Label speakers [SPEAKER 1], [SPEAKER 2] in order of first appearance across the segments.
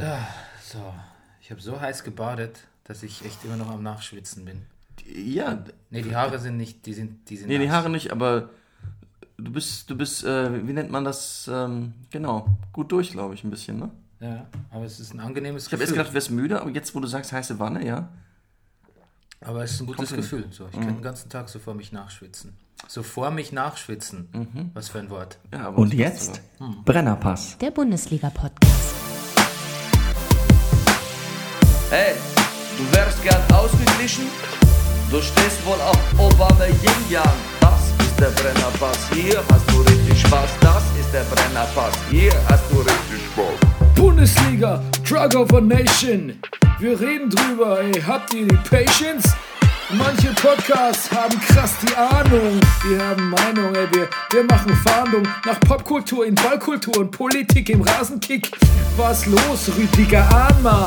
[SPEAKER 1] Ah, so, ich habe so heiß gebadet, dass ich echt immer noch am Nachschwitzen bin.
[SPEAKER 2] Ja,
[SPEAKER 1] Nee, die Haare sind nicht, die sind, die sind
[SPEAKER 2] nee, die
[SPEAKER 1] nass.
[SPEAKER 2] Haare nicht, aber du bist, du bist, äh, wie nennt man das? Ähm, genau, gut durch, glaube ich, ein bisschen, ne?
[SPEAKER 1] Ja, aber es ist ein angenehmes
[SPEAKER 2] Ich habe erst
[SPEAKER 1] Gefühl.
[SPEAKER 2] gedacht, du wärst müde, aber jetzt, wo du sagst, heiße Wanne, ja?
[SPEAKER 1] aber es ist ein gutes
[SPEAKER 2] hin.
[SPEAKER 1] Gefühl. So, ich
[SPEAKER 2] Mhm.
[SPEAKER 1] kann den ganzen Tag so vor mich nachschwitzen. So vor mich nachschwitzen.
[SPEAKER 2] Mhm.
[SPEAKER 1] Was für ein Wort.
[SPEAKER 2] ja aber
[SPEAKER 3] Und jetzt
[SPEAKER 2] sogar.
[SPEAKER 3] Brennerpass.
[SPEAKER 4] Der Bundesliga-Podcast.
[SPEAKER 5] Hey, du wärst gern ausgeglichen? Du stehst wohl auf Obama Yin Yang. Das ist der Brennerpass. Hier hast du richtig Spaß. Das ist der Brennerpass. Hier hast du richtig Spaß.
[SPEAKER 6] Bundesliga, Drug of a Nation. Wir reden drüber, ey, habt ihr die Patience? Manche Podcasts haben krass die Ahnung. Wir haben Meinung, ey, wir, wir machen Fahndung nach Popkultur in Ballkultur und Politik im Rasenkick. Was los, Rüdiger Ahnma?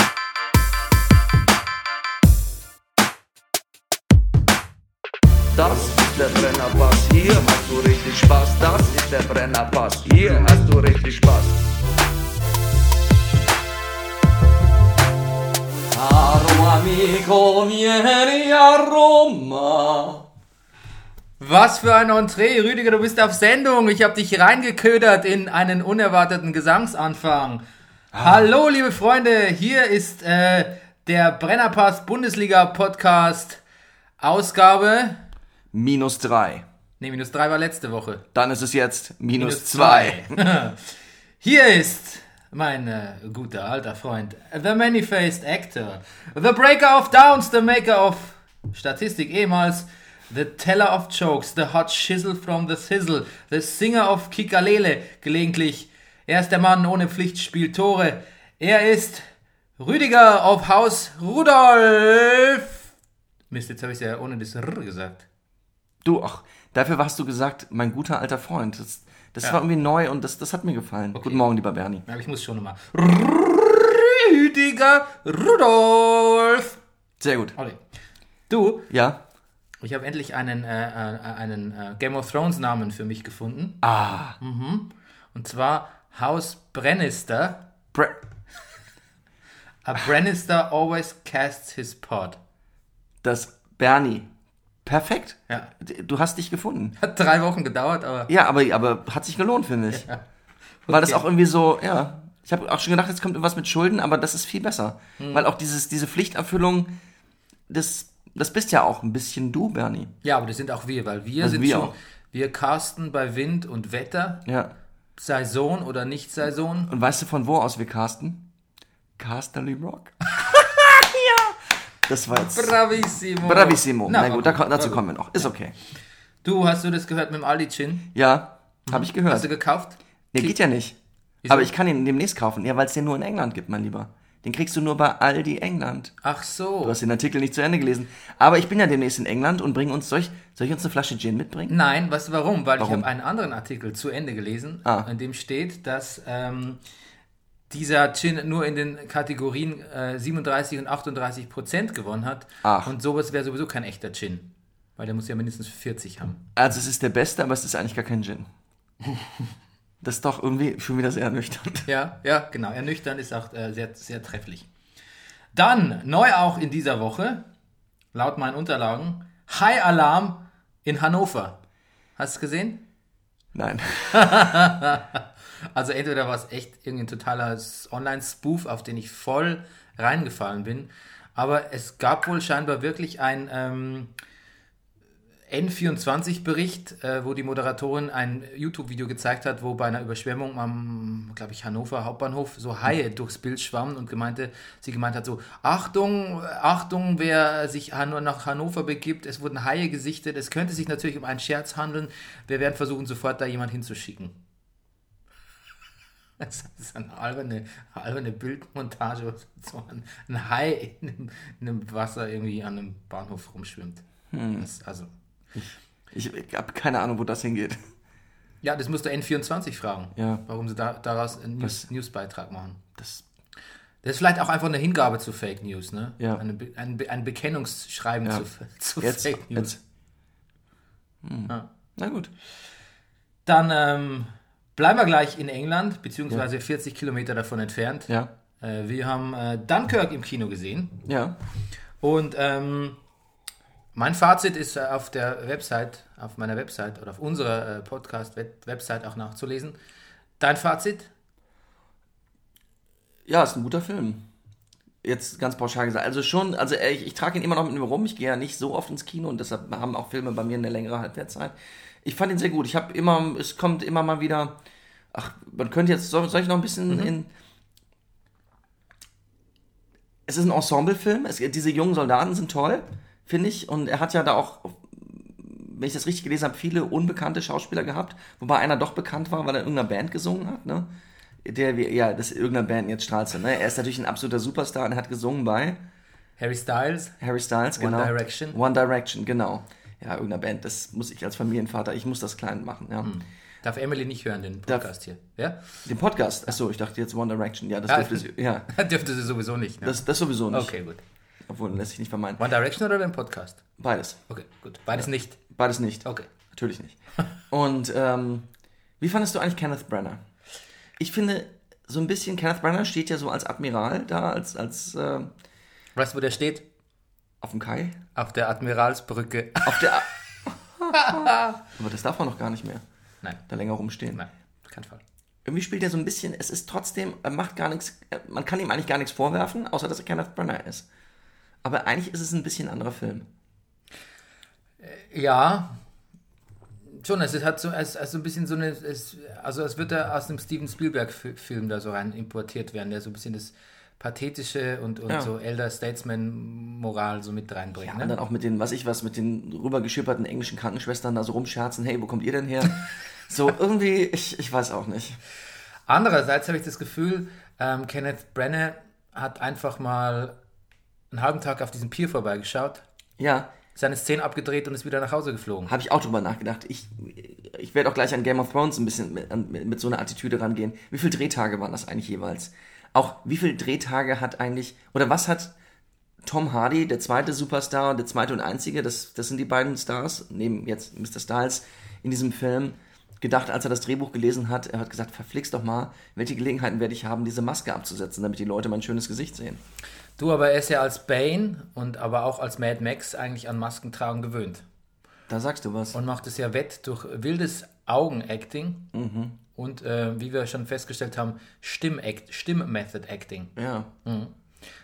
[SPEAKER 5] Das ist der Brennerpass, hier hast du richtig Spaß. Das ist der Brennerpass, hier hast du richtig Spaß.
[SPEAKER 2] Caro amico, vieni a Roma.
[SPEAKER 1] Was für ein Entree, Rüdiger, du bist auf Sendung. Ich habe dich reingeködert in einen unerwarteten Gesangsanfang. Hallo, liebe Freunde, hier ist äh, der Brennerpass Bundesliga Podcast Ausgabe.
[SPEAKER 2] Minus drei.
[SPEAKER 1] Ne, minus drei war letzte Woche.
[SPEAKER 2] Dann ist es jetzt minus, zwei.
[SPEAKER 1] zwei. Hier ist mein äh, guter alter Freund, the many-faced actor, the breaker of downs, the maker of Statistik ehemals, the teller of jokes, the hot shizzle from the sizzle, the singer of Kikalele, gelegentlich. Er ist der Mann ohne Pflichtspiel Tore. Er ist Rüdiger auf Haus Rudolf. Mist, jetzt habe ich es ja ohne das R gesagt.
[SPEAKER 2] Du, ach, dafür warst du gesagt, mein guter alter Freund. Das, das
[SPEAKER 1] Ja.
[SPEAKER 2] war irgendwie neu und das, das hat mir gefallen. Guten Morgen, lieber Bernie.
[SPEAKER 1] Aber ich muss schon nochmal. Rüdiger Rudolf.
[SPEAKER 2] Sehr gut.
[SPEAKER 1] Olli. Du,
[SPEAKER 2] Ja?
[SPEAKER 1] ich habe endlich einen, äh, äh, einen äh, Game of Thrones Namen für mich gefunden.
[SPEAKER 2] Ah.
[SPEAKER 1] Und zwar Haus Brennister.
[SPEAKER 2] Bre
[SPEAKER 1] A Brennister always casts his pot.
[SPEAKER 2] das Bernie. Perfekt.
[SPEAKER 1] Ja.
[SPEAKER 2] Du hast dich gefunden.
[SPEAKER 1] Hat drei Wochen gedauert, aber
[SPEAKER 2] Ja, aber, aber hat sich gelohnt, finde ich. Weil das
[SPEAKER 1] Okay.
[SPEAKER 2] auch irgendwie so, ja. Ich habe auch schon gedacht, jetzt kommt irgendwas mit Schulden, aber das ist viel besser.
[SPEAKER 1] Hm.
[SPEAKER 2] Weil auch dieses, diese Pflichterfüllung, das, das bist ja auch ein bisschen du, Bernie.
[SPEAKER 1] ja, aber das sind auch wir, weil wir
[SPEAKER 2] Also
[SPEAKER 1] sind
[SPEAKER 2] wir
[SPEAKER 1] schon,
[SPEAKER 2] auch.
[SPEAKER 1] wir casten bei Wind und Wetter,
[SPEAKER 2] Ja.
[SPEAKER 1] Saison oder nicht Saison.
[SPEAKER 2] Und weißt du, von wo aus wir casten? Casterly Rock. Das war jetzt.
[SPEAKER 1] Bravissimo.
[SPEAKER 2] Bravissimo. Na,
[SPEAKER 1] war
[SPEAKER 2] gut, da, dazu kommen wir noch. Ist okay.
[SPEAKER 1] Du, hast du das gehört mit dem Ali Chin?
[SPEAKER 2] Ja, habe ich
[SPEAKER 1] Hast du
[SPEAKER 2] gehört.
[SPEAKER 1] gekauft?
[SPEAKER 2] Nee, geht ja nicht.
[SPEAKER 1] Wieso?
[SPEAKER 2] Aber ich kann ihn demnächst kaufen. Ja, weil es den nur in England gibt, mein Lieber. Den kriegst du nur bei Aldi England.
[SPEAKER 1] Ach so.
[SPEAKER 2] Du hast den Artikel nicht zu Ende gelesen. Aber ich bin ja demnächst in England und bringe uns, soll ich, soll ich uns eine Flasche Gin mitbringen?
[SPEAKER 1] Nein, weißt du warum? Weil ich
[SPEAKER 2] Warum?
[SPEAKER 1] habe einen anderen Artikel zu Ende gelesen,
[SPEAKER 2] Ah.
[SPEAKER 1] in dem steht, dass ähm, dieser Gin nur in den Kategorien äh, 37 und 38 Prozent gewonnen hat.
[SPEAKER 2] Ach.
[SPEAKER 1] Und sowas wäre sowieso kein echter Gin. Weil der muss ja mindestens 40 haben.
[SPEAKER 2] Also es ist der beste, aber es ist eigentlich gar kein Gin. Das ist doch irgendwie schon wieder sehr ernüchternd.
[SPEAKER 1] Ja, ja, genau. Ernüchternd ist auch äh, sehr, sehr trefflich. Dann, neu auch in dieser Woche, laut meinen Unterlagen, High Alarm in Hannover. Hast du es gesehen?
[SPEAKER 2] Nein.
[SPEAKER 1] Also entweder war es echt irgendein totaler Online-Spoof, auf den ich voll reingefallen bin. Aber es gab wohl scheinbar wirklich ein ähm, N24-Bericht, äh, wo die Moderatorin ein YouTube-Video gezeigt hat, wo bei einer Überschwemmung am, glaube ich, Hannover Hauptbahnhof so Haie durchs Bild schwammen und gemeinte, sie gemeint hat so, Achtung, Achtung, wer sich Han- nach Hannover begibt, es wurden Haie gesichtet, es könnte sich natürlich um einen Scherz handeln, wir werden versuchen, sofort da jemand hinzuschicken. Das ist eine alberne, alberne Bildmontage, wo so ein, ein Hai in einem, in einem Wasser irgendwie an einem Bahnhof rumschwimmt. Das, also,
[SPEAKER 2] Ich, ich habe keine Ahnung, wo das hingeht.
[SPEAKER 1] ja, das musst du N24 fragen,
[SPEAKER 2] Ja.
[SPEAKER 1] warum sie da, daraus einen News, Newsbeitrag machen.
[SPEAKER 2] Das,
[SPEAKER 1] Das ist vielleicht auch einfach eine Hingabe zu Fake News, ne?
[SPEAKER 2] Ja.
[SPEAKER 1] Eine, ein, ein Bekennungsschreiben
[SPEAKER 2] Ja.
[SPEAKER 1] zu, zu
[SPEAKER 2] jetzt,
[SPEAKER 1] Fake News.
[SPEAKER 2] jetzt. Hm.
[SPEAKER 1] Ja.
[SPEAKER 2] Na gut.
[SPEAKER 1] Dann ähm, bleiben wir gleich in England, beziehungsweise 40 Kilometer davon entfernt.
[SPEAKER 2] Ja.
[SPEAKER 1] Äh, wir haben äh, Dunkirk im Kino gesehen.
[SPEAKER 2] Ja.
[SPEAKER 1] Und ähm, mein Fazit ist äh, auf der Website, auf meiner Website oder auf unserer äh, Podcast-Website auch nachzulesen. Dein Fazit?
[SPEAKER 2] Ja, ist ein guter Film. Jetzt ganz pauschal gesagt. Also schon, also ich, ich trage ihn immer noch mit mir rum. Ich gehe ja nicht so oft ins Kino und deshalb haben auch Filme bei mir eine längere Halbwertszeit. Ich fand ihn sehr gut. Ich habe immer, es kommt immer mal wieder. Ach, man könnte jetzt, soll, soll ich noch ein bisschen in. Es ist ein Ensemblefilm. Es, diese jungen Soldaten sind toll, finde ich. Und er hat ja da auch, wenn ich das richtig gelesen habe, viele unbekannte Schauspieler gehabt. Wobei einer doch bekannt war, weil er in irgendeiner Band gesungen hat, ne? Der, ja, das ist irgendeiner Band jetzt strahlst du, ne? Er ist natürlich ein absoluter Superstar und er hat gesungen bei
[SPEAKER 1] Harry Styles?
[SPEAKER 2] Harry Styles,
[SPEAKER 1] One
[SPEAKER 2] genau.
[SPEAKER 1] Direction.
[SPEAKER 2] One Direction, genau. Ja, irgendeiner Band. Das muss ich als Familienvater, ich muss das klein machen, ja.
[SPEAKER 1] Darf Emily nicht hören, den Podcast hier? Ja?
[SPEAKER 2] Den Podcast, achso, ich dachte jetzt One Direction, ja, das
[SPEAKER 1] Ja.
[SPEAKER 2] dürfte sie, ja.
[SPEAKER 1] Dürfte sie sowieso nicht. Ne?
[SPEAKER 2] Das, das sowieso nicht.
[SPEAKER 1] okay, gut.
[SPEAKER 2] Obwohl, lässt sich nicht vermeiden.
[SPEAKER 1] One Direction oder den Podcast?
[SPEAKER 2] Beides.
[SPEAKER 1] Okay, gut. Beides nicht.
[SPEAKER 2] Beides nicht.
[SPEAKER 1] Okay.
[SPEAKER 2] Natürlich nicht. Und ähm, wie fandest du eigentlich Kenneth Branagh? Ich finde, so ein bisschen, Kenneth Branagh steht ja so als Admiral da, als, als äh,
[SPEAKER 1] Weißt du, wo der steht?
[SPEAKER 2] auf dem Kai.
[SPEAKER 1] Auf der Admiralsbrücke.
[SPEAKER 2] Auf der. Aber das darf man noch gar nicht mehr,
[SPEAKER 1] Nein,
[SPEAKER 2] da länger rumstehen.
[SPEAKER 1] nein, keinen Fall.
[SPEAKER 2] Irgendwie spielt er so ein bisschen, es ist trotzdem, er macht gar nichts, er- man kann ihm eigentlich gar nichts vorwerfen, außer dass er Kenneth Branagh ist. Aber eigentlich ist es ein bisschen ein anderer Film.
[SPEAKER 1] Ja, schon. Es hat so, es, also ein bisschen so eine, es, also es wird da aus einem Steven Spielberg-Film da so rein importiert werden, der so ein bisschen das Pathetische und, und
[SPEAKER 2] Ja.
[SPEAKER 1] so Elder Statesman-Moral so mit reinbringt.
[SPEAKER 2] Ja, und
[SPEAKER 1] ne?
[SPEAKER 2] dann auch mit den, was ich was, mit den rübergeschipperten englischen Krankenschwestern da so rumscherzen, hey, wo kommt ihr denn her? so irgendwie, ich, ich weiß auch nicht.
[SPEAKER 1] Andererseits habe ich das Gefühl, ähm, Kenneth Branagh hat einfach mal einen halben Tag auf diesem Pier vorbeigeschaut,
[SPEAKER 2] Ja,
[SPEAKER 1] seine Szene abgedreht und ist wieder nach Hause geflogen.
[SPEAKER 2] habe ich auch drüber nachgedacht. Ich, ich werde auch gleich an Game of Thrones ein bisschen mit, an- mit, mit so einer Attitüde rangehen. Wie viele Drehtage waren das eigentlich jeweils? Auch wie viele Drehtage hat eigentlich, oder was hat Tom Hardy, der zweite Superstar, der zweite und einzige, das, das sind die beiden Stars, neben jetzt Mr. Styles in diesem Film, gedacht, als er das Drehbuch gelesen hat, er hat gesagt, verflixt doch mal, welche Gelegenheiten werde ich haben, diese Maske abzusetzen, damit die Leute mein schönes Gesicht sehen.
[SPEAKER 1] Du, aber er ist ja als Bane und aber auch als Mad Max eigentlich an Maskentragen gewöhnt.
[SPEAKER 2] Da sagst du was.
[SPEAKER 1] und macht es ja wett durch wildes Augenacting und, äh, wie wir schon festgestellt haben, Stimm-Act- Stimm-Method-Acting.
[SPEAKER 2] Ja.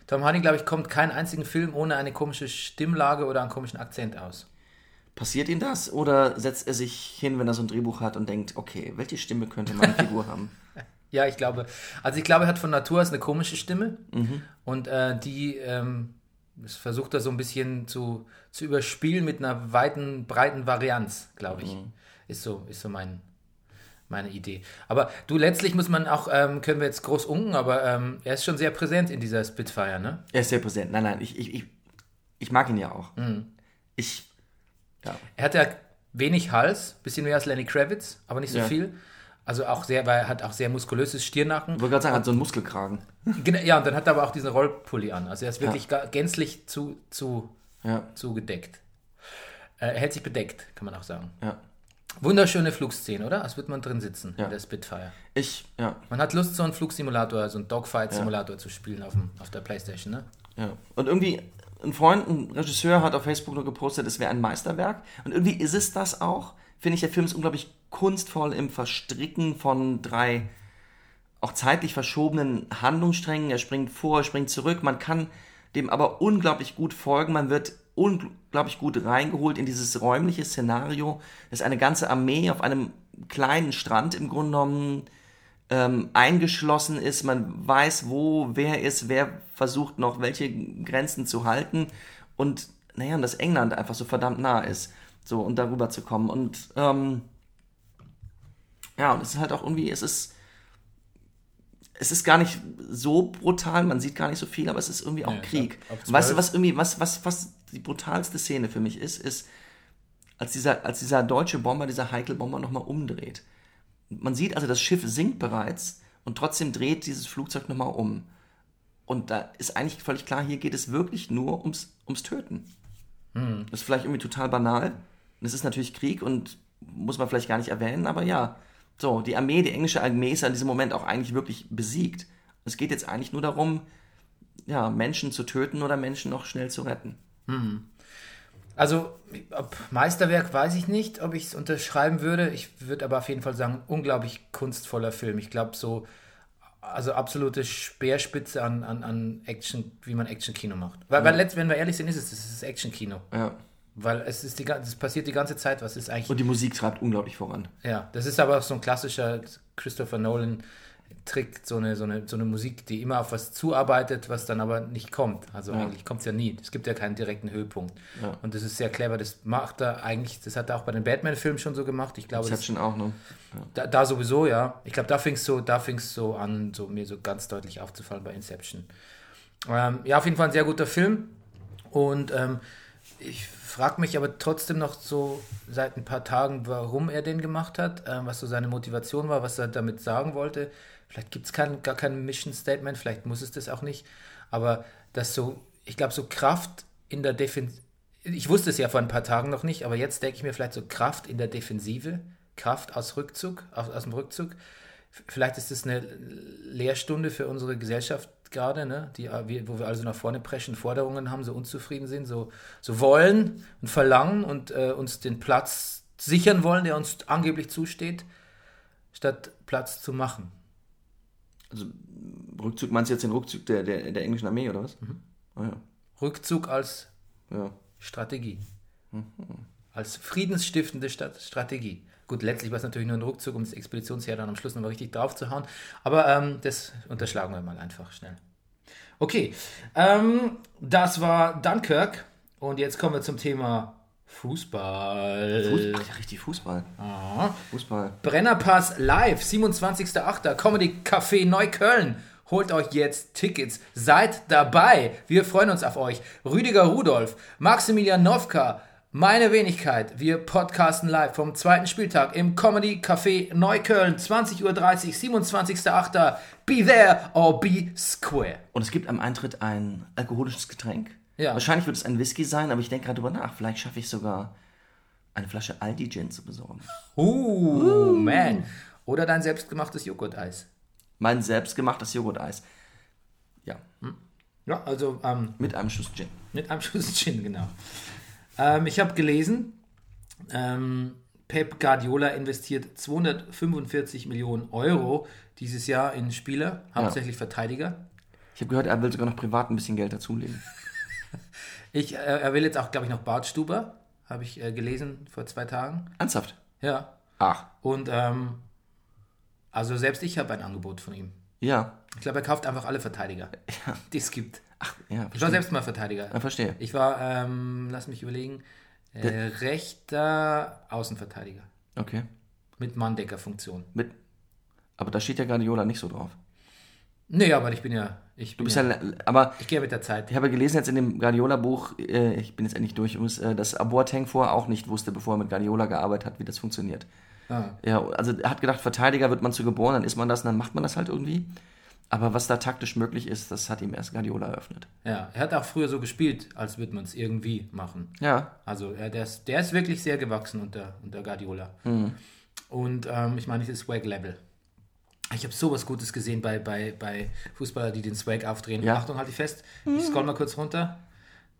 [SPEAKER 1] Tom Hardy, glaube ich, kommt keinen einzigen Film ohne eine komische Stimmlage oder einen komischen Akzent aus.
[SPEAKER 2] Passiert ihm das oder setzt er sich hin, wenn er so ein Drehbuch hat und denkt, okay, welche Stimme könnte meine Figur haben?
[SPEAKER 1] Ja, ich glaube, also ich glaube, er hat von Natur aus eine komische Stimme und äh, die ähm, versucht er so ein bisschen zu, zu überspielen mit einer weiten, breiten Varianz, glaube ich. Ist so, ist so mein, meine Idee. Aber du, letztlich muss man auch, ähm, können wir jetzt groß unken, aber ähm, er ist schon sehr präsent in dieser Spitfire, ne?
[SPEAKER 2] Er ist sehr präsent. Nein, nein, ich, ich, ich, ich mag ihn ja auch.
[SPEAKER 1] Mhm.
[SPEAKER 2] Ich, ja.
[SPEAKER 1] Er hat ja wenig Hals, bisschen mehr als Lenny Kravitz, aber nicht so
[SPEAKER 2] Ja.
[SPEAKER 1] viel. Also auch sehr, weil er hat auch sehr muskulöses Stirnacken.
[SPEAKER 2] Ich wollte gerade sagen, er hat so einen Muskelkragen.
[SPEAKER 1] Genau, ja, und dann hat er aber auch diesen Rollpulli an. Also er ist wirklich ga- gänzlich zu, zu,
[SPEAKER 2] Ja,
[SPEAKER 1] zugedeckt. Äh, er hält sich bedeckt, kann man auch sagen.
[SPEAKER 2] ja.
[SPEAKER 1] Wunderschöne Flugszene, oder? Als würde man drin sitzen
[SPEAKER 2] Ja.
[SPEAKER 1] in der Spitfire.
[SPEAKER 2] Ich, ja,
[SPEAKER 1] Man hat Lust, so einen Flugsimulator, so einen Dogfight-Simulator zu spielen auf, dem, auf der Playstation, ne?
[SPEAKER 2] ja. Und irgendwie, ein Freund, ein Regisseur hat auf Facebook nur gepostet, es wäre ein Meisterwerk. Und irgendwie ist es das auch. Finde ich, der Film ist unglaublich kunstvoll im Verstricken von drei auch zeitlich verschobenen Handlungssträngen. Er springt vor, er springt zurück. Man kann dem aber unglaublich gut folgen. Man wird unglaublich gut reingeholt in dieses räumliche Szenario, dass eine ganze Armee auf einem kleinen Strand im Grunde genommen ähm, eingeschlossen ist. Man weiß, wo wer ist, wer versucht noch welche Grenzen zu halten. Und naja, und dass England einfach so verdammt nah ist. So, und darüber zu kommen. Und ähm, ja, und es ist halt auch irgendwie, es ist es ist gar nicht so brutal, man sieht gar nicht so viel, aber es ist irgendwie auch
[SPEAKER 1] Ja,
[SPEAKER 2] Krieg.
[SPEAKER 1] ab- ab
[SPEAKER 2] weißt du,
[SPEAKER 1] 12?
[SPEAKER 2] was irgendwie, was, was, was die brutalste Szene für mich ist, ist, als dieser, als dieser deutsche Bomber, dieser Heikel-Bomber nochmal umdreht. Man sieht also, das Schiff sinkt bereits und trotzdem dreht dieses Flugzeug nochmal um. Und da ist eigentlich völlig klar, hier geht es wirklich nur ums, ums Töten. Das ist vielleicht irgendwie total banal. Und es ist natürlich Krieg und muss man vielleicht gar nicht erwähnen, aber ja. So, die Armee, die englische Armee ist in diesem Moment auch eigentlich wirklich besiegt. Es geht jetzt eigentlich nur darum, ja, Menschen zu töten oder Menschen noch schnell zu retten.
[SPEAKER 1] Also, ob Meisterwerk weiß ich nicht, ob ich es unterschreiben würde. Ich würde aber auf jeden Fall sagen, unglaublich kunstvoller Film. Ich glaube, so, also absolute Speerspitze an, an, an Action, wie man Action-Kino macht. Weil, weil letzt, wenn wir ehrlich sind, ist es das ist Action-Kino.
[SPEAKER 2] Ja.
[SPEAKER 1] Weil es ist die, es passiert die ganze Zeit, was ist eigentlich.
[SPEAKER 2] Und die Musik treibt unglaublich voran.
[SPEAKER 1] Ja, das ist aber auch so ein klassischer Christopher Nolan Trick, so eine, so eine, so eine Musik, die immer auf was zuarbeitet, was dann aber nicht kommt. Also eigentlich kommt es ja nie. Es gibt ja keinen direkten Höhepunkt.
[SPEAKER 2] Ja.
[SPEAKER 1] Und das ist sehr clever. Das macht er eigentlich, das hat er auch bei den Batman-Filmen schon so gemacht. Ich glaube, das,
[SPEAKER 2] Inception auch, ne?
[SPEAKER 1] da, da sowieso, ja. Ich glaube, da fing es so, da fing's so an, so mir so ganz deutlich aufzufallen bei Inception. Ähm, ja, auf jeden Fall ein sehr guter Film. Und ähm, ich frage mich aber trotzdem noch so seit ein paar Tagen, warum er den gemacht hat, ähm, was so seine Motivation war, was er damit sagen wollte. Vielleicht gibt es kein, gar kein Mission Statement, vielleicht muss es das auch nicht. Aber das so, ich glaube, so Kraft in der Defensive. Ich wusste es ja vor ein paar Tagen noch nicht, aber jetzt denke ich mir vielleicht so Kraft in der Defensive, Kraft aus Rückzug, aus, aus dem Rückzug. Vielleicht ist das eine Lehrstunde für unsere Gesellschaft gerade, ne? Die, äh, wo wir also nach vorne preschen, Forderungen haben, so unzufrieden sind, so, so wollen und verlangen und äh, uns den Platz sichern wollen, der uns angeblich zusteht, statt Platz zu machen.
[SPEAKER 2] Rückzug, meinst du jetzt den Rückzug der, der, der englischen Armee, oder was? Ah, ja.
[SPEAKER 1] Rückzug als
[SPEAKER 2] ja.
[SPEAKER 1] Strategie. Als friedensstiftende Stat- Strategie. Gut, letztlich war es natürlich nur ein Rückzug, um das Expeditionsheer dann am Schluss nochmal richtig drauf zu hauen. Aber ähm, das unterschlagen wir mal einfach schnell. Okay, ähm, das war Dunkirk. Und jetzt kommen wir zum Thema Fußball.
[SPEAKER 2] Fuß, ach, ja, richtig Fußball. Fußball.
[SPEAKER 1] Brennerpass live, 27.08. Comedy Café Neukölln. Holt euch jetzt Tickets. Seid dabei. Wir freuen uns auf euch. Rüdiger Rudolf, Maximilian Nowka, meine Wenigkeit. Wir podcasten live vom zweiten Spieltag im Comedy Café Neukölln. 20.30 Uhr, 27.08. Be there or be square.
[SPEAKER 2] Und es gibt am Eintritt ein alkoholisches Getränk.
[SPEAKER 1] Ja.
[SPEAKER 2] Wahrscheinlich wird es ein Whisky sein, aber ich denke gerade drüber nach. Vielleicht schaffe ich sogar eine Flasche Aldi Gin zu besorgen.
[SPEAKER 1] Uh, man. Oder dein selbstgemachtes Joghurt-Eis.
[SPEAKER 2] Mein selbstgemachtes Joghurt-Eis. Ja,
[SPEAKER 1] Ja, also ähm,
[SPEAKER 2] mit einem Schuss Gin.
[SPEAKER 1] Mit einem Schuss Gin, genau. Ähm, ich habe gelesen, ähm, Pep Guardiola investiert 245 Millionen Euro dieses Jahr in Spieler, hauptsächlich Verteidiger.
[SPEAKER 2] Ich habe gehört, er will sogar noch privat ein bisschen Geld dazulegen.
[SPEAKER 1] Ich, äh, er will jetzt auch, glaube ich, noch Bartstuber, habe ich äh, gelesen vor zwei Tagen.
[SPEAKER 2] Ernsthaft?
[SPEAKER 1] Ja.
[SPEAKER 2] Ach,
[SPEAKER 1] Und ähm, also selbst ich habe ein Angebot von ihm.
[SPEAKER 2] ja.
[SPEAKER 1] Ich glaube, er kauft einfach alle Verteidiger, die es gibt.
[SPEAKER 2] Ach, ja,
[SPEAKER 1] Ich war
[SPEAKER 2] verstehe.
[SPEAKER 1] selbst mal Verteidiger.
[SPEAKER 2] Ja, verstehe.
[SPEAKER 1] Ich war, ähm, lass mich überlegen, äh, rechter Außenverteidiger.
[SPEAKER 2] Okay.
[SPEAKER 1] Mit Manndeckerfunktion.
[SPEAKER 2] Mit, aber da steht ja Guardiola nicht so drauf.
[SPEAKER 1] Nee, aber ich bin ja. Ich,
[SPEAKER 2] Du
[SPEAKER 1] bin
[SPEAKER 2] bist
[SPEAKER 1] ja,
[SPEAKER 2] ja, aber
[SPEAKER 1] ich gehe mit der Zeit.
[SPEAKER 2] ich habe gelesen jetzt in dem Guardiola-Buch, äh, ich bin jetzt endlich durch, äh, dass Boateng vorher auch nicht wusste, bevor er mit Guardiola gearbeitet hat, wie das funktioniert.
[SPEAKER 1] Ah.
[SPEAKER 2] Ja, also er hat gedacht, Verteidiger wird man zu geboren, dann ist man das und dann macht man das halt irgendwie. Aber was da taktisch möglich ist, das hat ihm erst Guardiola eröffnet.
[SPEAKER 1] Ja, er hat auch früher so gespielt, als würde man es irgendwie machen.
[SPEAKER 2] Ja,
[SPEAKER 1] Also er, der, ist, der ist wirklich sehr gewachsen unter, unter Guardiola. Und ähm, ich meine, dieses Swag-Level. Ich habe sowas Gutes gesehen bei, bei, bei Fußballern, die den Swag aufdrehen.
[SPEAKER 2] Ja.
[SPEAKER 1] Achtung, halt dich fest. Ich scroll mal kurz runter.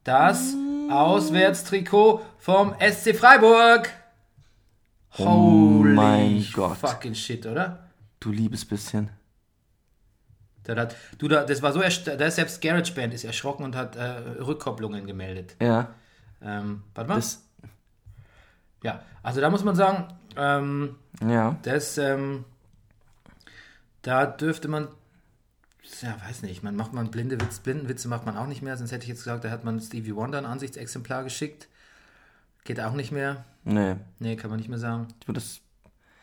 [SPEAKER 1] Das Auswärtstrikot vom SC Freiburg. Holy
[SPEAKER 2] mein Gott.
[SPEAKER 1] fucking shit, oder?
[SPEAKER 2] du liebes bisschen.
[SPEAKER 1] Der hat, du, da, das war so, da ist selbst GarageBand ist erschrocken und hat äh, Rückkopplungen gemeldet.
[SPEAKER 2] Ja,
[SPEAKER 1] Ähm, warte mal.
[SPEAKER 2] das,
[SPEAKER 1] ja, also da muss man sagen, ähm,
[SPEAKER 2] ja.
[SPEAKER 1] das, ähm, da dürfte man, ja, weiß nicht, man macht man blinde Witz, Blindenwitze macht man auch nicht mehr, sonst hätte ich jetzt gesagt, da hat man Stevie Wonder ein Ansichtsexemplar geschickt. Geht auch nicht mehr.
[SPEAKER 2] Nee,
[SPEAKER 1] Nee, kann man nicht mehr sagen.
[SPEAKER 2] ich würde das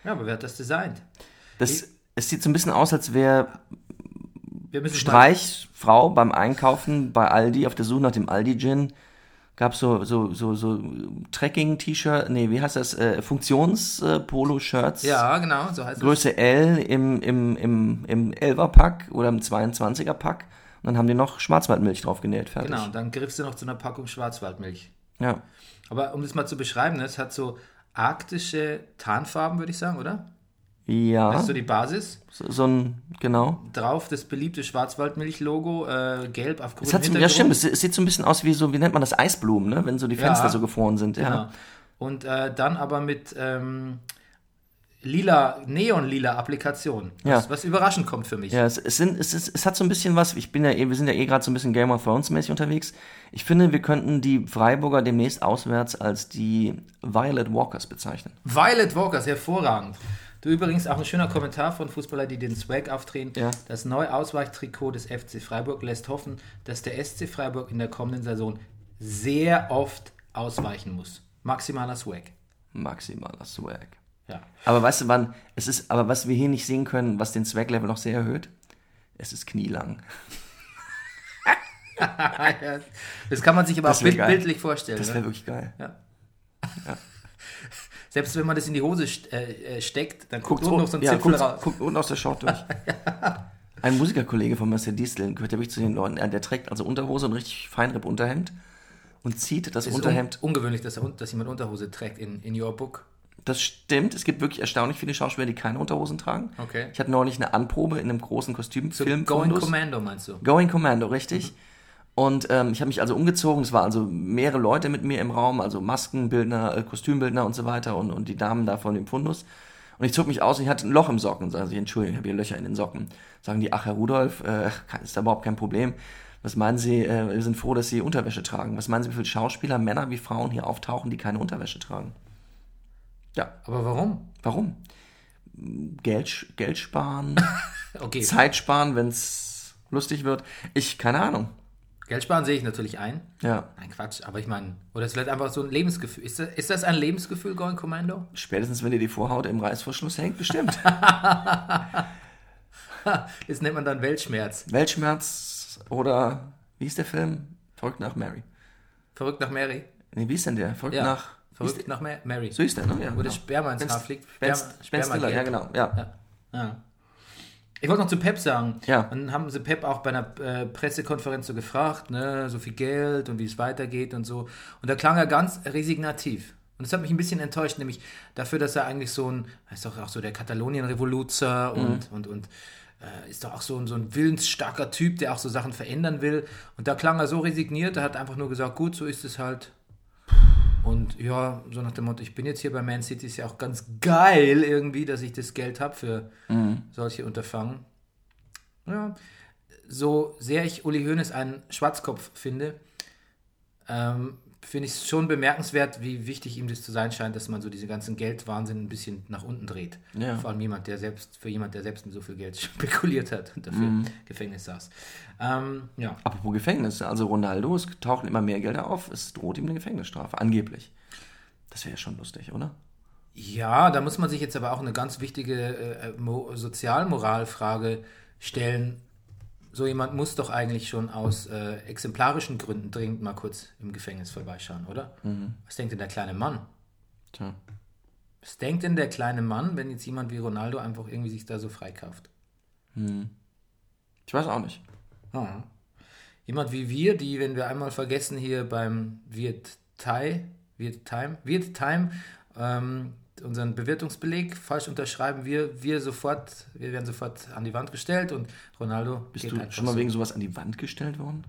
[SPEAKER 1] Ja, aber wer hat das designt?
[SPEAKER 2] Das, es sieht so ein bisschen aus, als wäre
[SPEAKER 1] wir müssen
[SPEAKER 2] Streich, Frau beim Einkaufen bei Aldi, auf der Suche nach dem Aldi-Gin, gab so, so, so, so Trekking-T-Shirt, nee, wie heißt das, äh, Funktions-Polo-Shirts.
[SPEAKER 1] Ja, genau, so heißt es.
[SPEAKER 2] Größe L im, im, im, im 11er-Pack oder im 22er-Pack. Und dann haben die noch Schwarzwaldmilch drauf genäht, fertig.
[SPEAKER 1] Genau, und dann griffst du noch zu einer Packung Schwarzwaldmilch.
[SPEAKER 2] Ja.
[SPEAKER 1] Aber um das mal zu beschreiben, ne, es hat so arktische Tarnfarben, würde ich sagen, oder?
[SPEAKER 2] Ja,
[SPEAKER 1] Das ist so die Basis.
[SPEAKER 2] so, so ein, genau.
[SPEAKER 1] Drauf das beliebte Schwarzwaldmilch-Logo, äh, gelb auf grünem
[SPEAKER 2] Es so, ja,
[SPEAKER 1] Hintergrund.
[SPEAKER 2] stimmt, es, es sieht so ein bisschen aus wie so, wie nennt man das, Eisblumen, ne? Wenn so die Fenster
[SPEAKER 1] Ja.
[SPEAKER 2] so gefroren sind. Ja.
[SPEAKER 1] Genau. Und äh, dann aber mit ähm, lila, neon-lila Applikation. Was,
[SPEAKER 2] Ja.
[SPEAKER 1] was überraschend kommt für mich.
[SPEAKER 2] Ja, es, es, sind, es, ist, es hat so ein bisschen was, ich bin ja eh, wir sind ja eh gerade so ein bisschen Game of Thrones mäßig unterwegs. Ich finde, wir könnten die Freiburger demnächst auswärts als die Violet Walkers bezeichnen.
[SPEAKER 1] Violet Walkers, hervorragend. Du übrigens auch ein schöner Kommentar von Fußballer, die den Swag aufdrehen.
[SPEAKER 2] Ja.
[SPEAKER 1] Das neue Ausweichtrikot des FC Freiburg lässt hoffen, dass der SC Freiburg in der kommenden Saison sehr oft ausweichen muss. Maximaler Swag.
[SPEAKER 2] Maximaler Swag.
[SPEAKER 1] Ja.
[SPEAKER 2] Aber weißt du, wann, es ist, aber was wir hier nicht sehen können, was den Swag-Level noch sehr erhöht, es ist knielang.
[SPEAKER 1] das kann man sich aber
[SPEAKER 2] Das
[SPEAKER 1] auch bild,
[SPEAKER 2] geil.
[SPEAKER 1] bildlich vorstellen.
[SPEAKER 2] Das
[SPEAKER 1] ne?
[SPEAKER 2] wäre wirklich geil.
[SPEAKER 1] Selbst wenn man das in die Hose st äh, äh, steckt, dann guckt
[SPEAKER 2] Guckt,
[SPEAKER 1] unten noch so ein
[SPEAKER 2] ja,
[SPEAKER 1] Zipfel
[SPEAKER 2] guckt,
[SPEAKER 1] raus.
[SPEAKER 2] guckt unten aus der Short durch. Ein Musikerkollege von Marcel Distel gehört ja wirklich zu den Leuten, der, der trägt also Unterhose und richtig Feinripp-Unterhemd und zieht das
[SPEAKER 1] Ist
[SPEAKER 2] Unterhemd.
[SPEAKER 1] un ungewöhnlich, dass, er, dass jemand Unterhose trägt in, in your book.
[SPEAKER 2] Das stimmt, es gibt wirklich erstaunlich viele Schauspieler, die keine Unterhosen tragen.
[SPEAKER 1] Okay.
[SPEAKER 2] Ich hatte neulich eine Anprobe in einem großen
[SPEAKER 1] So
[SPEAKER 2] Kostümfilm.
[SPEAKER 1] Going
[SPEAKER 2] Fundus.
[SPEAKER 1] Commando meinst du?
[SPEAKER 2] Going Commando, richtig. Und ähm, ich habe mich also umgezogen. Es waren also mehrere Leute mit mir im Raum, also Maskenbildner, äh, Kostümbildner und so weiter und, und die Damen da von dem Fundus. Und ich zog mich aus und ich hatte ein Loch im Socken. Sagen sie, Entschuldigung, ich habe hier Löcher in den Socken. Sagen die, ach Herr Rudolf, äh, ist da überhaupt kein Problem. Was meinen Sie, äh, wir sind froh, dass Sie Unterwäsche tragen. Was meinen Sie, wie viele Schauspieler, Männer wie Frauen hier auftauchen, die keine Unterwäsche tragen? Ja,
[SPEAKER 1] Aber warum?
[SPEAKER 2] warum? Geld, Geld sparen,
[SPEAKER 1] Okay,
[SPEAKER 2] Zeit sparen, wenn es lustig wird. Ich, keine Ahnung.
[SPEAKER 1] Geld sparen sehe ich natürlich ein.
[SPEAKER 2] Ja,
[SPEAKER 1] Nein, Quatsch, aber ich meine, oder es ist vielleicht einfach so ein Lebensgefühl. Ist das, ist das ein Lebensgefühl, Going Commando?
[SPEAKER 2] spätestens wenn dir die Vorhaut im Reißverschluss hängt, bestimmt.
[SPEAKER 1] Das nennt man dann Weltschmerz.
[SPEAKER 2] Weltschmerz oder, wie ist der Film? Verrückt nach Mary.
[SPEAKER 1] Verrückt nach Mary.
[SPEAKER 2] Nee, wie ist denn der? Verrückt
[SPEAKER 1] Ja,
[SPEAKER 2] nach...
[SPEAKER 1] verrückt nach Ma Mary.
[SPEAKER 2] So ist der, ne? Ja,
[SPEAKER 1] Wo
[SPEAKER 2] genau.
[SPEAKER 1] das Sperma ins Haar fliegt. Sperma- Sperma
[SPEAKER 2] Stiller, ja genau. Ja.
[SPEAKER 1] Ja. Ich wollte noch zu Pep sagen.
[SPEAKER 2] Ja.
[SPEAKER 1] Dann haben sie Pep auch bei einer äh, Pressekonferenz so gefragt, ne, so viel Geld und wie es weitergeht und so. Und da klang er ganz resignativ. Und das hat mich ein bisschen enttäuscht, nämlich dafür, dass er eigentlich so ein, er ist doch auch so der Katalonien-Revoluzer und, und, und äh, ist doch auch so ein, so ein willensstarker Typ, der auch so Sachen verändern will. Und da klang er so resigniert, er hat einfach nur gesagt, gut, so ist es halt. Und ja, so nach dem Motto, ich bin jetzt hier bei Man City, ist ja auch ganz geil irgendwie, dass ich das Geld habe für solche Unterfangen. Ja, so sehr ich Uli Hoeneß einen Schwarzkopf finde, ähm, finde ich es schon bemerkenswert, wie wichtig ihm das zu sein scheint, dass man so diese ganzen Geldwahnsinn ein bisschen nach unten dreht.
[SPEAKER 2] Ja.
[SPEAKER 1] Vor allem jemand, der selbst, für jemand, der selbst mit so viel Geld spekuliert hat und dafür im Gefängnis saß. Ähm, ja.
[SPEAKER 2] Apropos Gefängnis, also Ronaldo, es tauchen immer mehr Gelder auf, es droht ihm eine Gefängnisstrafe, angeblich. Das wäre ja schon lustig, oder?
[SPEAKER 1] Ja, da muss man sich jetzt aber auch eine ganz wichtige äh, Mo Sozialmoralfrage stellen. So jemand muss doch eigentlich schon aus äh, exemplarischen Gründen dringend mal kurz im Gefängnis vorbeischauen, oder? Was denkt denn der kleine Mann?
[SPEAKER 2] Tja.
[SPEAKER 1] Was denkt denn der kleine Mann, wenn jetzt jemand wie Ronaldo einfach irgendwie sich da so freikauft?
[SPEAKER 2] Ich weiß auch nicht.
[SPEAKER 1] Ja. Jemand wie wir, die, wenn wir einmal vergessen hier beim Viet Thai, Viet Time, Viet Time, ähm, unseren Bewirtungsbeleg falsch unterschreiben, wir, wir sofort, wir werden sofort an die Wand gestellt und Ronaldo
[SPEAKER 2] Bist du
[SPEAKER 1] einfach
[SPEAKER 2] schon mal
[SPEAKER 1] so.
[SPEAKER 2] wegen sowas an die Wand gestellt worden?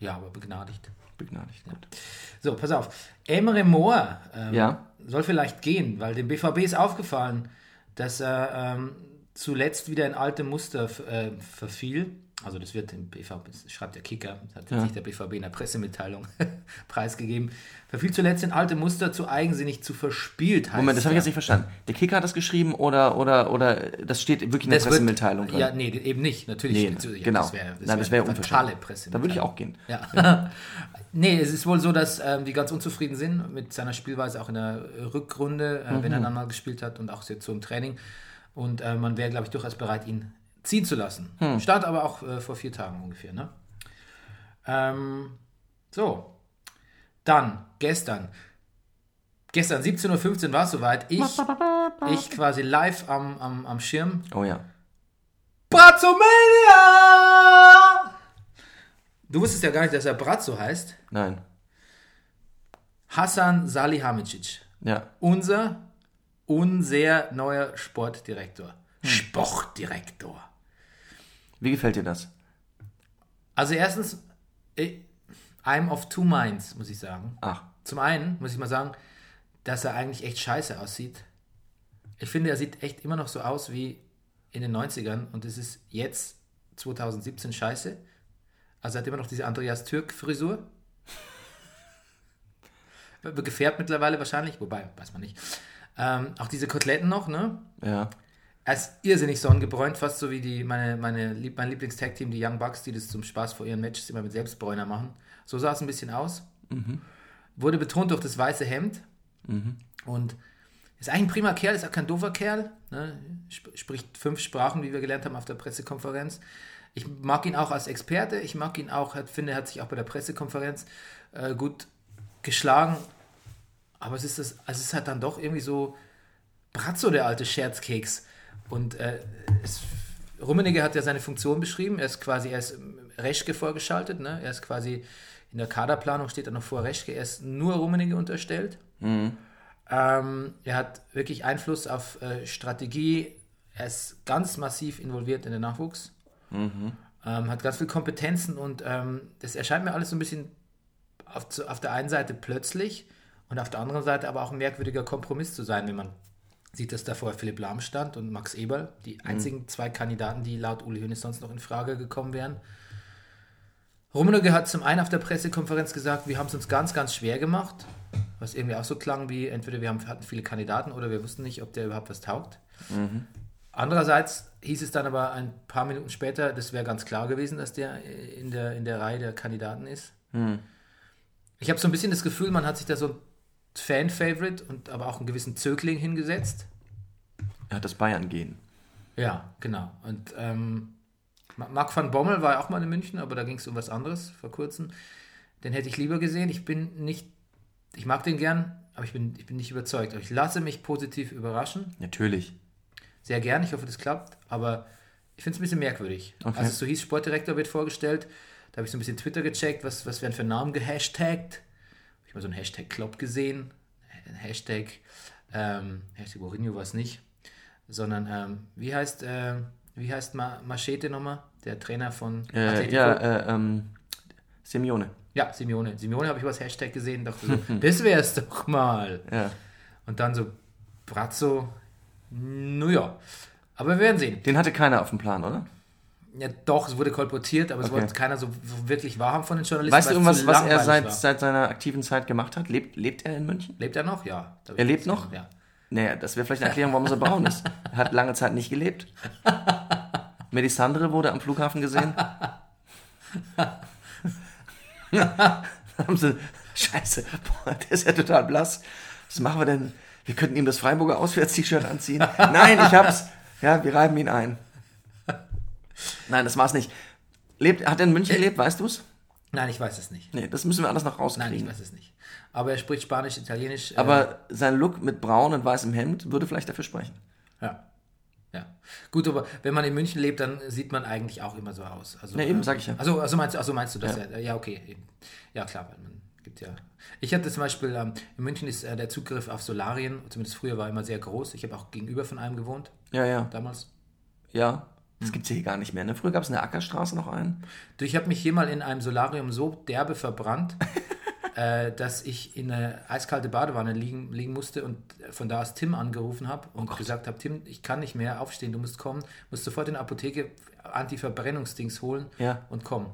[SPEAKER 1] Ja, aber begnadigt.
[SPEAKER 2] Begnadigt, gut.
[SPEAKER 1] So, pass auf. Emre Moore ähm,
[SPEAKER 2] Ja.
[SPEAKER 1] soll vielleicht gehen, weil dem BVB ist aufgefallen, dass er ähm, zuletzt wieder in alte Muster äh, verfiel. Also das wird im BVB, das schreibt der Kicker, das hat
[SPEAKER 2] Ja.
[SPEAKER 1] sich der BVB in der Pressemitteilung preisgegeben. Verfiel zuletzt in alte Muster zu eigensinnig, zu verspielt. Heißt
[SPEAKER 2] Moment, das habe ich
[SPEAKER 1] ja.
[SPEAKER 2] jetzt nicht verstanden. Der Kicker hat das geschrieben oder, oder, oder das steht wirklich in der
[SPEAKER 1] Das wird-
[SPEAKER 2] Pressemitteilung drin?
[SPEAKER 1] Ja, nee, eben nicht. Natürlich.
[SPEAKER 2] Nee,
[SPEAKER 1] ja,
[SPEAKER 2] genau.
[SPEAKER 1] Das wäre
[SPEAKER 2] Nein, das
[SPEAKER 1] eine
[SPEAKER 2] unverschämt.
[SPEAKER 1] fatale
[SPEAKER 2] Da würde ich auch gehen.
[SPEAKER 1] Ja. nee, es ist wohl so, dass ähm, die ganz unzufrieden sind mit seiner Spielweise auch in der Rückrunde, äh, wenn er
[SPEAKER 2] Mhm.
[SPEAKER 1] dann mal gespielt hat und auch jetzt so im Training. Und äh, man wäre, glaube ich, durchaus bereit, ihn ziehen zu lassen. Stand aber auch äh, vor vier Tagen ungefähr. Ne? Ähm, so, dann gestern. Gestern 17.15 Uhr war es soweit. Ich, ich quasi live am, am, am Schirm.
[SPEAKER 2] Oh ja.
[SPEAKER 1] Bratzomania! Du wusstest ja gar nicht, dass er Brazzo heißt.
[SPEAKER 2] Nein.
[SPEAKER 1] Hassan Salihamidzic.
[SPEAKER 2] Ja.
[SPEAKER 1] Unser, unser neuer Sportdirektor. Sportdirektor.
[SPEAKER 2] Wie gefällt dir das?
[SPEAKER 1] Also erstens, I'm of two minds, muss ich sagen.
[SPEAKER 2] Ach.
[SPEAKER 1] Zum einen muss ich mal sagen, dass er eigentlich echt scheiße aussieht. Ich finde, er sieht echt immer noch so aus wie in den 90ern und es ist jetzt 2017 scheiße. Also er hat immer noch diese Andreas Türk-Frisur. Gefärbt mittlerweile wahrscheinlich, wobei, weiß man nicht. Ähm, auch diese Koteletten noch, ne?
[SPEAKER 2] Ja.
[SPEAKER 1] Er ist irrsinnig sonnengebräunt, fast so wie die, meine, meine, mein Lieblingstag-Team, die Young Bucks, die das zum Spaß vor ihren Matches immer mit Selbstbräuner machen. So sah es ein bisschen aus. Wurde betont durch das weiße Hemd. Und ist eigentlich ein prima Kerl, ist auch kein doofer Kerl. Ne? Sp spricht fünf Sprachen, wie wir gelernt haben auf der Pressekonferenz. Ich mag ihn auch als Experte. Ich mag ihn auch, hat, finde, er hat sich auch bei der Pressekonferenz äh, gut geschlagen. Aber es ist, das, also es ist halt dann doch irgendwie so Brazzo, der alte Scherzkeks. Und äh, es, Rummenigge hat ja seine Funktion beschrieben. Er ist quasi, er ist Reschke vorgeschaltet. Ne? Er ist quasi in der Kaderplanung steht er noch vor Reschke. Er ist nur Rummenigge unterstellt. Ähm, er hat wirklich Einfluss auf äh, Strategie. Er ist ganz massiv involviert in den Nachwuchs. Ähm, hat ganz viele Kompetenzen und ähm, das erscheint mir alles so ein bisschen auf, auf der einen Seite plötzlich und auf der anderen Seite aber auch ein merkwürdiger Kompromiss zu sein, wenn man sieht, dass da vorher Philipp Lahm stand und Max Eberl, die einzigen zwei Kandidaten, die laut Uli Hoeneß sonst noch in Frage gekommen wären. Rummenigge hat zum einen auf der Pressekonferenz gesagt, wir haben es uns ganz, ganz schwer gemacht, was irgendwie auch so klang wie, entweder wir haben, hatten viele Kandidaten oder wir wussten nicht, ob der überhaupt was taugt. Andererseits hieß es dann aber ein paar Minuten später, das wäre ganz klar gewesen, dass der in der, in der Reihe der Kandidaten ist. Ich habe so ein bisschen das Gefühl, man hat sich da so Fan-Favorite und aber auch einen gewissen Zögling hingesetzt.
[SPEAKER 2] Er hat das Bayern-Gehen.
[SPEAKER 1] Ja, genau. Und ähm, Ma- Marc van Bommel war ja auch mal in München, aber da ging es um was anderes vor kurzem. Den hätte ich lieber gesehen. Ich bin nicht, ich mag den gern, aber ich bin, ich bin nicht überzeugt. Aber ich lasse mich positiv überraschen.
[SPEAKER 2] Natürlich.
[SPEAKER 1] Sehr gern, ich hoffe, das klappt, aber ich finde es ein bisschen merkwürdig.
[SPEAKER 2] Okay.
[SPEAKER 1] Als es so hieß, Sportdirektor wird vorgestellt, da habe ich so ein bisschen Twitter gecheckt, was, was werden für Namen gehashtagt. Habe so einen Hashtag Klopp gesehen, Hashtag, ähm, Hashtag Mourinho war es nicht, sondern ähm, wie heißt, äh, wie heißt Ma Machete nochmal, der Trainer von
[SPEAKER 2] Äh,
[SPEAKER 1] Atletico?
[SPEAKER 2] ja, äh, ähm, Simeone.
[SPEAKER 1] ja, Simeone. Simeone habe ich was Hashtag gesehen, dachte so, das wär's doch mal.
[SPEAKER 2] Ja.
[SPEAKER 1] Und dann so Brazzo, naja. Aber wir werden sehen.
[SPEAKER 2] Den hatte keiner auf dem Plan, oder?
[SPEAKER 1] Ja, doch, es wurde kolportiert, aber es
[SPEAKER 2] Okay.
[SPEAKER 1] wollte keiner so wirklich wahrhaben von den Journalisten.
[SPEAKER 2] Weißt du
[SPEAKER 1] es
[SPEAKER 2] irgendwas, was er seit, seit seiner aktiven Zeit gemacht hat? Lebt, lebt er in München?
[SPEAKER 1] Lebt er noch? Ja.
[SPEAKER 2] Er lebt noch?
[SPEAKER 1] Ja.
[SPEAKER 2] Naja, das wäre vielleicht eine Erklärung, warum er so braun ist. Er hat lange Zeit nicht gelebt. Melisandre wurde am Flughafen gesehen. haben sie, scheiße, boah, der ist ja total blass. Was machen wir denn? Wir könnten ihm das Freiburger Auswärts-T-Shirt anziehen. Nein, ich hab's. Ja, wir reiben ihn ein. Nein, das war's nicht. Lebt, hat er in München gelebt, weißt du's?
[SPEAKER 1] Nein, ich weiß es nicht.
[SPEAKER 2] Nee, das müssen wir alles noch
[SPEAKER 1] Nein,
[SPEAKER 2] rauskriegen.
[SPEAKER 1] ich weiß es nicht. Aber er spricht Spanisch, Italienisch. äh,
[SPEAKER 2] Aber sein Look mit braun und weißem Hemd würde vielleicht dafür sprechen.
[SPEAKER 1] Ja. Ja. Gut, aber wenn man in München lebt, dann sieht man eigentlich auch immer so aus. Also,
[SPEAKER 2] Ja, eben,
[SPEAKER 1] äh,
[SPEAKER 2] sag ich ja.
[SPEAKER 1] Also, also, meinst, also meinst du das
[SPEAKER 2] Ja.
[SPEAKER 1] ja? Ja, okay. Ja, klar, weil man gibt ja. Ich hatte zum Beispiel, ähm, in München ist äh, der Zugriff auf Solarien, zumindest früher war immer sehr groß. Ich habe auch gegenüber von einem gewohnt,
[SPEAKER 2] Ja, ja.
[SPEAKER 1] damals.
[SPEAKER 2] Ja. Das gibt's hier gar nicht mehr. Ne? Früher gab es in der Ackerstraße noch einen.
[SPEAKER 1] Du, ich habe mich hier mal in einem Solarium so derbe verbrannt, äh, dass ich in eine eiskalte Badewanne liegen, liegen musste und von da aus Tim angerufen habe und gesagt habe, Tim, ich kann nicht mehr aufstehen, du musst kommen, musst sofort in der Apotheke Anti-Verbrennungsdings holen
[SPEAKER 2] Ja.
[SPEAKER 1] und kommen.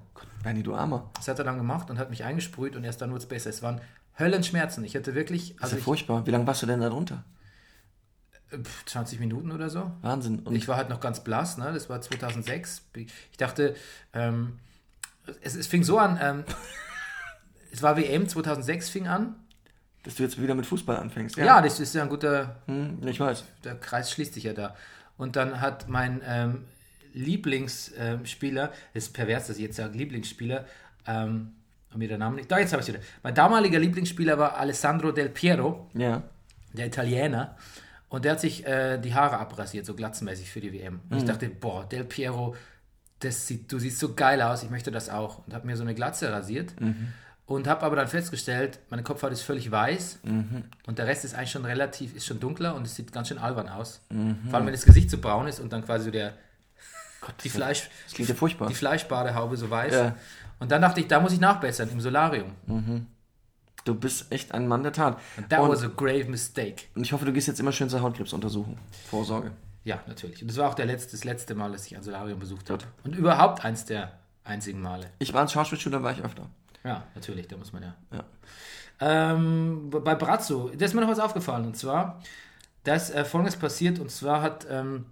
[SPEAKER 2] Bernie, du Armer.
[SPEAKER 1] Das hat er dann gemacht und hat mich eingesprüht und erst dann wurde es besser. Es waren Höllenschmerzen. Ich hatte wirklich,
[SPEAKER 2] Das
[SPEAKER 1] also
[SPEAKER 2] ist ja
[SPEAKER 1] ich,
[SPEAKER 2] furchtbar. Wie lange warst du denn da drunter?
[SPEAKER 1] Pf, 20 Minuten oder so.
[SPEAKER 2] Wahnsinn. Und
[SPEAKER 1] Ich war halt noch ganz blass, ne? das war 2006. Ich dachte, ähm, es, es fing so an, ähm, es war WM 2006 fing an.
[SPEAKER 2] dass du jetzt wieder mit Fußball anfängst.
[SPEAKER 1] Ja, das ist ja ein guter,
[SPEAKER 2] Hm, ich weiß.
[SPEAKER 1] der Kreis schließt sich ja da. Und dann hat mein ähm, Lieblingsspieler, das ist pervers, dass ich jetzt sage Lieblingsspieler, ähm, mir der Name nicht, da jetzt habe ich wieder. Mein damaliger Lieblingsspieler war Alessandro Del Piero,
[SPEAKER 2] Ja.
[SPEAKER 1] der Italiener. Und der hat sich äh, die Haare abrasiert, so glatzenmäßig für die WM. Und ich dachte, boah, Del Piero, das sieht, du siehst so geil aus, ich möchte das auch. Und habe mir so eine Glatze rasiert. Und habe aber dann festgestellt, meine Kopfhaut ist völlig weiß und der Rest ist eigentlich schon relativ, ist schon dunkler und es sieht ganz schön albern aus. Vor allem, wenn das Gesicht so braun ist und dann quasi so der, die, Fleisch,
[SPEAKER 2] Das klingt ja furchtbar.
[SPEAKER 1] die Fleischbadehaube so weiß.
[SPEAKER 2] Ja.
[SPEAKER 1] Und dann dachte ich, da muss ich nachbessern im Solarium.
[SPEAKER 2] Du bist echt ein Mann der Tat.
[SPEAKER 1] That
[SPEAKER 2] Und,
[SPEAKER 1] was a grave mistake.
[SPEAKER 2] und ich hoffe, du gehst jetzt immer schön zur Hautkrebsuntersuchung. Vorsorge.
[SPEAKER 1] Ja, natürlich. Und das war auch der letzte, das letzte Mal, dass ich ein Solarium besucht habe. Und überhaupt eins der einzigen Male.
[SPEAKER 2] Ich war ins Schauspielschule, da war ich öfter.
[SPEAKER 1] Ja, natürlich, da muss man ja.
[SPEAKER 2] Ja.
[SPEAKER 1] Ähm, bei Brazzo, da ist mir noch was aufgefallen. Und zwar, da ist äh, Folgendes passiert. Und zwar hat, ähm,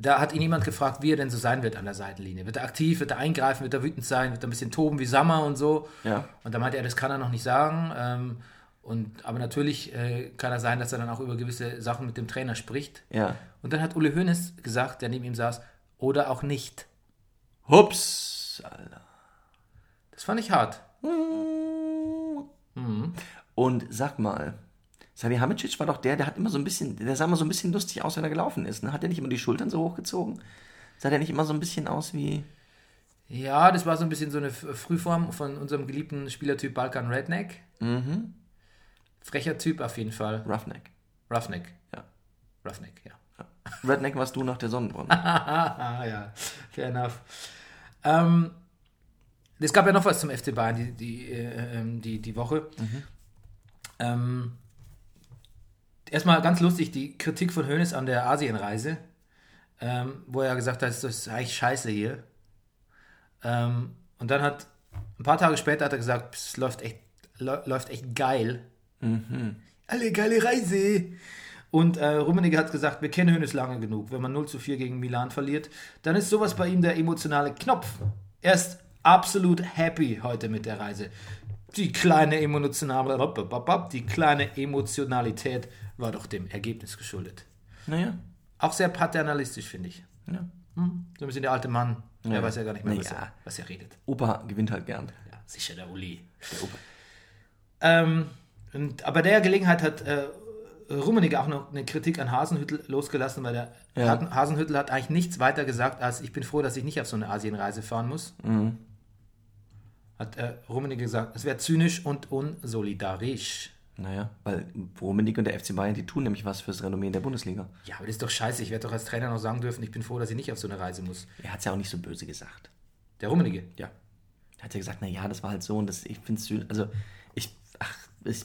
[SPEAKER 1] da hat ihn jemand gefragt, wie er denn so sein wird an der Seitenlinie. Wird er aktiv, wird er eingreifen, wird er wütend sein, wird er ein bisschen toben wie Sammer und so.
[SPEAKER 2] Ja.
[SPEAKER 1] Und da meinte er, das kann er noch nicht sagen. Ähm, und, aber natürlich äh, kann er sein, dass er dann auch über gewisse Sachen mit dem Trainer spricht.
[SPEAKER 2] Ja.
[SPEAKER 1] Und dann hat Ule Hoeneß gesagt, der neben ihm saß, oder auch nicht.
[SPEAKER 2] Hups. Alter.
[SPEAKER 1] Das fand ich hart.
[SPEAKER 2] Und sag mal, Salihamidzic war doch der, der hat immer so ein bisschen, der sah immer so ein bisschen lustig aus, wenn er gelaufen ist. Ne? Hat er nicht immer die Schultern so hochgezogen? Sah der nicht immer so ein bisschen aus wie.
[SPEAKER 1] Ja, das war so ein bisschen so eine Frühform von unserem geliebten Spielertyp Balkan Redneck.
[SPEAKER 2] Mhm.
[SPEAKER 1] Frecher Typ auf jeden Fall.
[SPEAKER 2] Roughneck?
[SPEAKER 1] Roughneck.
[SPEAKER 2] Ja.
[SPEAKER 1] Roughneck, ja.
[SPEAKER 2] Redneck warst du nach der Sonnenbrunn.
[SPEAKER 1] Ah, ja. Fair enough. Ähm, es gab ja noch was zum FC Bayern die, die, äh, ähm, die, die Woche. Ähm, erstmal ganz lustig, die Kritik von Hoeneß an der Asienreise, ähm, wo er gesagt hat, das ist eigentlich scheiße hier. Ähm, und dann hat, ein paar Tage später hat er gesagt, es läuft echt, lä- läuft echt geil. Alle geile Reise. Und äh, Rummenigge hat gesagt, wir kennen Hönes lange genug. Wenn man 0 zu 4 gegen Milan verliert, dann ist sowas bei ihm der emotionale Knopf. Er ist absolut happy heute mit der Reise. Die kleine emotionale, die kleine Emotionalität war doch dem Ergebnis geschuldet.
[SPEAKER 2] Naja.
[SPEAKER 1] Auch sehr paternalistisch, finde ich.
[SPEAKER 2] Ja.
[SPEAKER 1] Hm? So ein bisschen der alte Mann. Der
[SPEAKER 2] Ja.
[SPEAKER 1] weiß ja gar nicht mehr, was,
[SPEAKER 2] Naja.
[SPEAKER 1] er, was er redet.
[SPEAKER 2] Opa gewinnt halt gern.
[SPEAKER 1] Ja, sicher der Uli.
[SPEAKER 2] Der Opa.
[SPEAKER 1] Ähm, und, aber der Gelegenheit hat äh, Rummenigge auch noch eine Kritik an Hasenhüttel losgelassen, weil der
[SPEAKER 2] Ja.
[SPEAKER 1] Hasen- Hasenhüttel hat eigentlich nichts weiter gesagt, als ich bin froh, dass ich nicht auf so eine Asienreise fahren muss.
[SPEAKER 2] Mhm.
[SPEAKER 1] Hat äh, Rummenigge gesagt, es wäre zynisch und unsolidarisch.
[SPEAKER 2] Naja, weil Rummenigge und der FC Bayern, die tun nämlich was fürs Renommee in der Bundesliga.
[SPEAKER 1] Ja, aber das ist doch scheiße. Ich werde doch als Trainer noch sagen dürfen, ich bin froh, dass ich nicht auf so eine Reise muss.
[SPEAKER 2] Er hat es ja auch nicht so böse gesagt.
[SPEAKER 1] Der Rummenigge.
[SPEAKER 2] Ja. Er hat ja gesagt, naja, das war halt so und das, ich finde es, also, ich, ach, ich,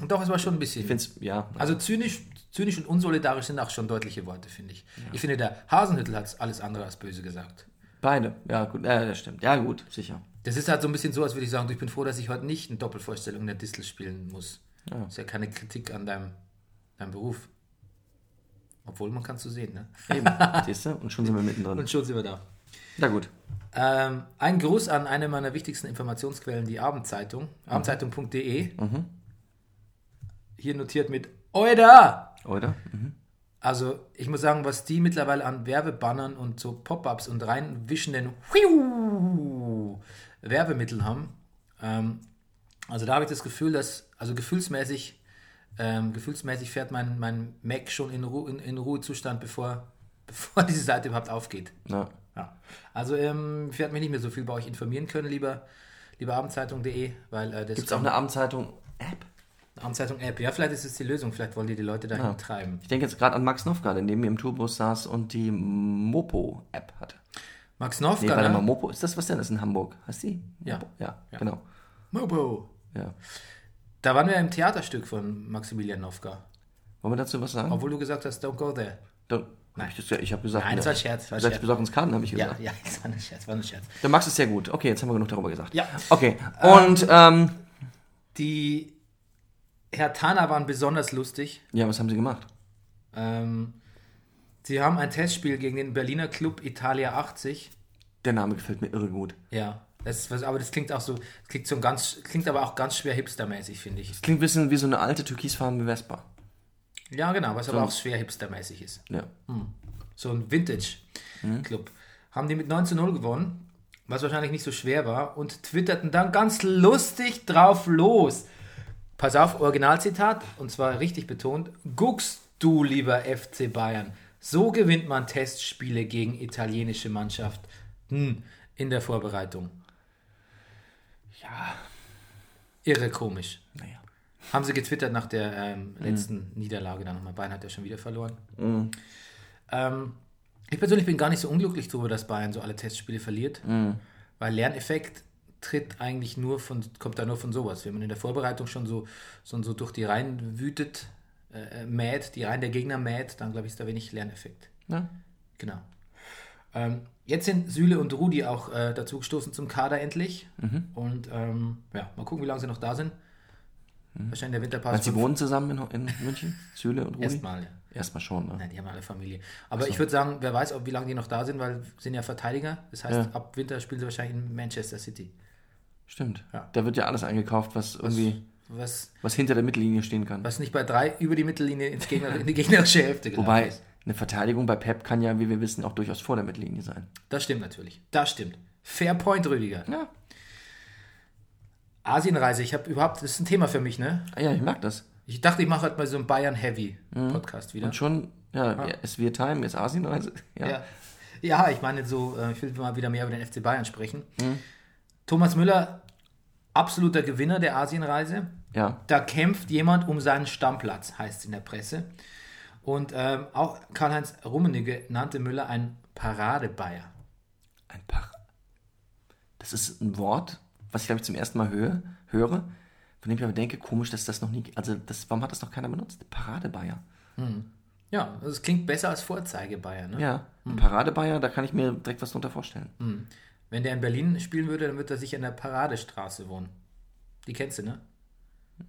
[SPEAKER 1] Und doch, es war schon ein bisschen.
[SPEAKER 2] ich finde es, ja.
[SPEAKER 1] Also zynisch, zynisch und unsolidarisch sind auch schon deutliche Worte, finde ich. Ich finde, der Hasenhüttel hat alles andere als böse gesagt.
[SPEAKER 2] Beide, ja, gut, ja, das stimmt. Ja, gut, sicher.
[SPEAKER 1] Das ist halt so ein bisschen so, als würde ich sagen, ich bin froh, dass ich heute nicht eine Doppelvorstellung in der Distel spielen muss.
[SPEAKER 2] Ja.
[SPEAKER 1] Das ist ja keine Kritik an deinem, deinem Beruf. Obwohl, man kann es so sehen, ne?
[SPEAKER 2] Eben, siehst du? Und schon sind wir mittendrin.
[SPEAKER 1] Und schon sind wir da.
[SPEAKER 2] Na gut.
[SPEAKER 1] Ähm, ein Gruß an eine meiner wichtigsten Informationsquellen, die Abendzeitung. Abendzeitung.de. Hier notiert mit Oida!
[SPEAKER 2] Oder? Mhm.
[SPEAKER 1] Also, ich muss sagen, was die mittlerweile an Werbebannern und so Pop-ups und reinwischenden Werbemitteln haben. Ähm, also, da habe ich das Gefühl, dass, also gefühlsmäßig, ähm, gefühlsmäßig fährt mein, mein Mac schon in, Ru in, in Ruhezustand, bevor, bevor diese Seite überhaupt aufgeht.
[SPEAKER 2] Ja.
[SPEAKER 1] Ja. Also, ähm, ich werde mich nicht mehr so viel bei euch informieren können, lieber, lieber Abendzeitung.de, weil äh, das
[SPEAKER 2] Gibt es auch eine Abendzeitung-App?
[SPEAKER 1] Abendzeitung-App. Ja, vielleicht ist es die Lösung, vielleicht wollen die die Leute dahin
[SPEAKER 2] Ja.
[SPEAKER 1] treiben.
[SPEAKER 2] Ich denke jetzt gerade an Max Nowka, der neben mir im Tourbus saß und die Mopo-App hatte.
[SPEAKER 1] Max
[SPEAKER 2] Nee,
[SPEAKER 1] Nowka,
[SPEAKER 2] warte mal,
[SPEAKER 1] ne?
[SPEAKER 2] Mopo, ist das was denn? Das ist in Hamburg. Heißt die?
[SPEAKER 1] Ja.
[SPEAKER 2] Mopo? Ja,
[SPEAKER 1] Ja.
[SPEAKER 2] genau.
[SPEAKER 1] Mobo.
[SPEAKER 2] Ja.
[SPEAKER 1] Da waren wir im Theaterstück von Maximilian Nowka.
[SPEAKER 2] Wollen wir dazu was sagen?
[SPEAKER 1] Obwohl du gesagt hast, don't go there.
[SPEAKER 2] Dann, hab ich, das ja- ich habe gesagt,
[SPEAKER 1] Nein, das war Scherz, war
[SPEAKER 2] Du
[SPEAKER 1] Scherz.
[SPEAKER 2] besorgen uns Karten, habe ich
[SPEAKER 1] Ja,
[SPEAKER 2] gesagt.
[SPEAKER 1] ja, das war ein Scherz, war ein Scherz.
[SPEAKER 2] Der Max ist sehr gut. Okay, jetzt haben wir genug darüber gesagt.
[SPEAKER 1] Ja.
[SPEAKER 2] Okay, und, ähm,
[SPEAKER 1] Die Herr Tana waren besonders lustig.
[SPEAKER 2] ja, was haben sie gemacht?
[SPEAKER 1] Ähm, sie haben ein Testspiel gegen den Berliner Club Italia 80.
[SPEAKER 2] Der Name gefällt mir irre gut.
[SPEAKER 1] Ja, das ist aber das klingt auch so, das klingt so ganz, klingt aber auch ganz schwer hipstermäßig, finde ich.
[SPEAKER 2] Klingt ein bisschen wie so eine alte türkisfarbene Vespa.
[SPEAKER 1] Ja, genau, was aber auch schwer hipstermäßig ist.
[SPEAKER 2] Ja.
[SPEAKER 1] so ein Vintage-Club. Haben die mit 9 zu 0 gewonnen, was wahrscheinlich nicht so schwer war, und twitterten dann ganz lustig drauf los. Pass auf, Originalzitat, und zwar richtig betont: Guckst du, lieber FC Bayern, so gewinnt man Testspiele gegen italienische Mannschaften in der Vorbereitung. Ja. Irre komisch.
[SPEAKER 2] Naja.
[SPEAKER 1] Haben sie getwittert nach der ähm, letzten Niederlage dann nochmal. Bayern hat ja schon wieder verloren. Ähm, ich persönlich bin gar nicht so unglücklich darüber, dass Bayern so alle Testspiele verliert, weil Lerneffekt tritt eigentlich nur von, kommt da nur von sowas. Wenn man in der Vorbereitung schon so, so, so durch die Reihen wütet, äh, äh, mäht, die Reihen der Gegner mäht, dann glaube ich, ist da wenig Lerneffekt.
[SPEAKER 2] Ja.
[SPEAKER 1] Genau. Ähm, jetzt sind Süle und Rudi auch äh, dazu gestoßen zum Kader endlich. Und ähm, ja, mal gucken, wie lange sie noch da sind. Wahrscheinlich der Winterpass.
[SPEAKER 2] Du, sie wohnen zusammen in, in München? Süle und Rudi?
[SPEAKER 1] Erstmal, ja.
[SPEAKER 2] Erstmal schon, ne?
[SPEAKER 1] Nein, die haben alle Familie. Aber ich würde sagen, wer weiß, ob, wie lange die noch da sind, weil sind ja Verteidiger. Das heißt,
[SPEAKER 2] Ja.
[SPEAKER 1] ab Winter spielen sie wahrscheinlich in Manchester City.
[SPEAKER 2] Stimmt.
[SPEAKER 1] Ja.
[SPEAKER 2] Da wird ja alles eingekauft, was irgendwie,
[SPEAKER 1] Was,
[SPEAKER 2] was hinter der Mittellinie stehen kann.
[SPEAKER 1] was nicht bei drei über die Mittellinie ins Gegner, in die gegnerische Hälfte
[SPEAKER 2] Wobei,
[SPEAKER 1] ist.
[SPEAKER 2] Eine Verteidigung bei Pep kann ja, wie wir wissen, auch durchaus vor der Mittellinie sein.
[SPEAKER 1] Das stimmt natürlich. Das stimmt. Fair Point, Rüdiger.
[SPEAKER 2] Ja.
[SPEAKER 1] Asienreise, ich habe überhaupt, das ist ein Thema für mich, ne?
[SPEAKER 2] Ah Ja, ich mag das.
[SPEAKER 1] Ich dachte, ich mache heute mal so einen Bayern-Heavy-Podcast wieder.
[SPEAKER 2] Und schon, ja, ja. es wird Time, jetzt Asienreise. Ja.
[SPEAKER 1] Ja. ja, ich meine so, äh, ich will mal wieder mehr über den FC Bayern sprechen. Thomas Müller, absoluter Gewinner der Asienreise.
[SPEAKER 2] ja.
[SPEAKER 1] Da kämpft jemand um seinen Stammplatz, heißt es in der Presse. Und ähm, auch Karl-Heinz Rummenigge nannte Müller ein Paradebayer.
[SPEAKER 2] Ein Paar. Das ist ein Wort, was ich glaube ich zum ersten Mal höre, höre, von dem ich aber denke, komisch, dass das noch nie, also das, warum hat das noch keiner benutzt? Paradebayer.
[SPEAKER 1] Ja, das klingt besser als Vorzeigebayer. Ne?
[SPEAKER 2] Ja, ein Paradebayer, da kann ich mir direkt was drunter vorstellen.
[SPEAKER 1] Wenn der in Berlin spielen würde, dann würde er sicher in der Paradestraße wohnen. Die kennst du, ne?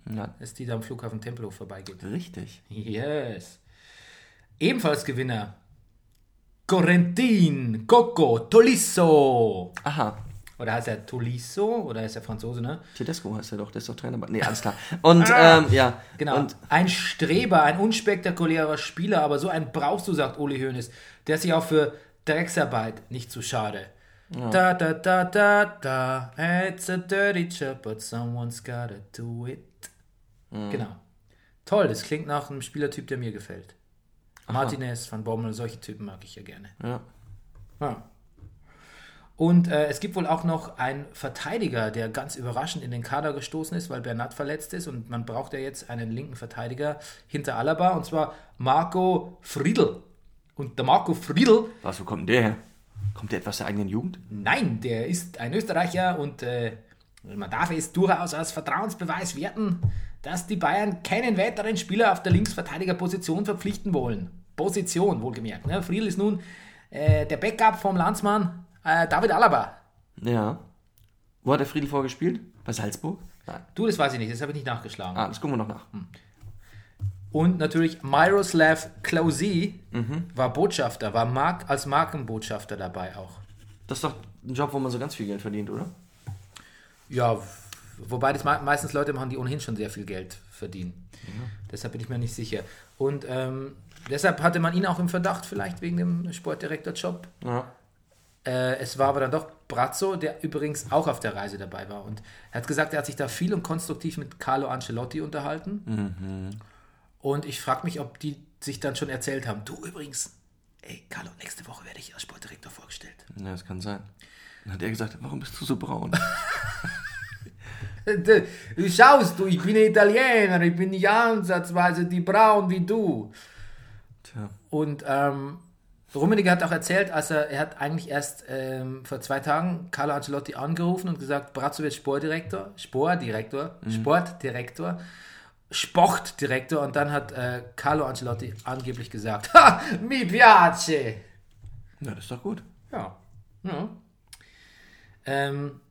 [SPEAKER 1] Das ist die, die am Flughafen Tempelhof vorbeigeht.
[SPEAKER 2] richtig.
[SPEAKER 1] Yes. Ebenfalls Gewinner. Correntin, Coco, Tolisso.
[SPEAKER 2] Aha,
[SPEAKER 1] Oder heißt er Tolisso? Oder ist er Franzose, ne?
[SPEAKER 2] Tedesco heißt er doch, der ist doch Trainer. Nee, alles klar. Und, ähm, ja.
[SPEAKER 1] Genau.
[SPEAKER 2] Und,
[SPEAKER 1] ein Streber, ein unspektakulärer Spieler, aber so einen brauchst du, sagt Uli Hoeneß. Der ist sich auch für Drecksarbeit nicht zu schade. Da, da, da, da, da. It's a dirty job, but someone's gotta do it. Genau. Toll, das klingt nach einem Spielertyp, der mir gefällt. Martinez, Van Bommel, solche Typen mag ich ja gerne.
[SPEAKER 2] ja.
[SPEAKER 1] Ja. Und äh, es gibt wohl auch noch einen Verteidiger, der ganz überraschend in den Kader gestoßen ist, weil Bernat verletzt ist und man braucht ja jetzt einen linken Verteidiger hinter Alaba und zwar Marco Friedl. Und der Marco Friedl,
[SPEAKER 2] Was, wo kommt denn der her? Kommt der etwas der eigenen Jugend?
[SPEAKER 1] nein, der ist ein Österreicher und äh, man darf es durchaus als Vertrauensbeweis werten, dass die Bayern keinen weiteren Spieler auf der Linksverteidigerposition verpflichten wollen. Position, wohlgemerkt. Ne? Friedl ist nun äh, der Backup vom Landsmann äh, David Alaba.
[SPEAKER 2] Ja. Wo hat der Friedel vorgespielt? Bei Salzburg? Nein.
[SPEAKER 1] Du, das weiß ich nicht, das habe ich nicht nachgeschlagen.
[SPEAKER 2] Ah, das gucken wir noch nach.
[SPEAKER 1] Und natürlich Miroslav Klose
[SPEAKER 2] Mhm.
[SPEAKER 1] war Botschafter, war Mark, als Markenbotschafter dabei auch.
[SPEAKER 2] Das ist doch ein Job, wo man so ganz viel Geld verdient, oder?
[SPEAKER 1] Ja, wobei das me- meistens Leute machen, die ohnehin schon sehr viel Geld verdienen. Deshalb bin ich mir nicht sicher. Und ähm, deshalb hatte man ihn auch im Verdacht, vielleicht wegen dem Sportdirektorjob.
[SPEAKER 2] Ja.
[SPEAKER 1] Äh, es war aber dann doch Brazzo, der übrigens auch auf der Reise dabei war. Und er hat gesagt, er hat sich da viel und konstruktiv mit Carlo Ancelotti unterhalten. Und ich frage mich, ob die sich dann schon erzählt haben, du übrigens, ey Carlo, nächste Woche werde ich als Sportdirektor vorgestellt.
[SPEAKER 2] Ja, das kann sein. Dann hat er gesagt, warum bist du so braun?
[SPEAKER 1] Du schaust, du, ich bin Italiener, ich bin nicht ansatzweise die braun wie du.
[SPEAKER 2] Tja.
[SPEAKER 1] Und ähm, Rummenigge hat auch erzählt, als er, er hat eigentlich erst ähm, vor zwei Tagen Carlo Ancelotti angerufen und gesagt, Brazzo wird Sportdirektor, Sportdirektor, Sportdirektor, Sportdirektor und dann hat äh, Carlo Ancelotti angeblich gesagt, ha, mi piace.
[SPEAKER 2] Ja, das ist doch gut.
[SPEAKER 1] Ja. ja. Ähm,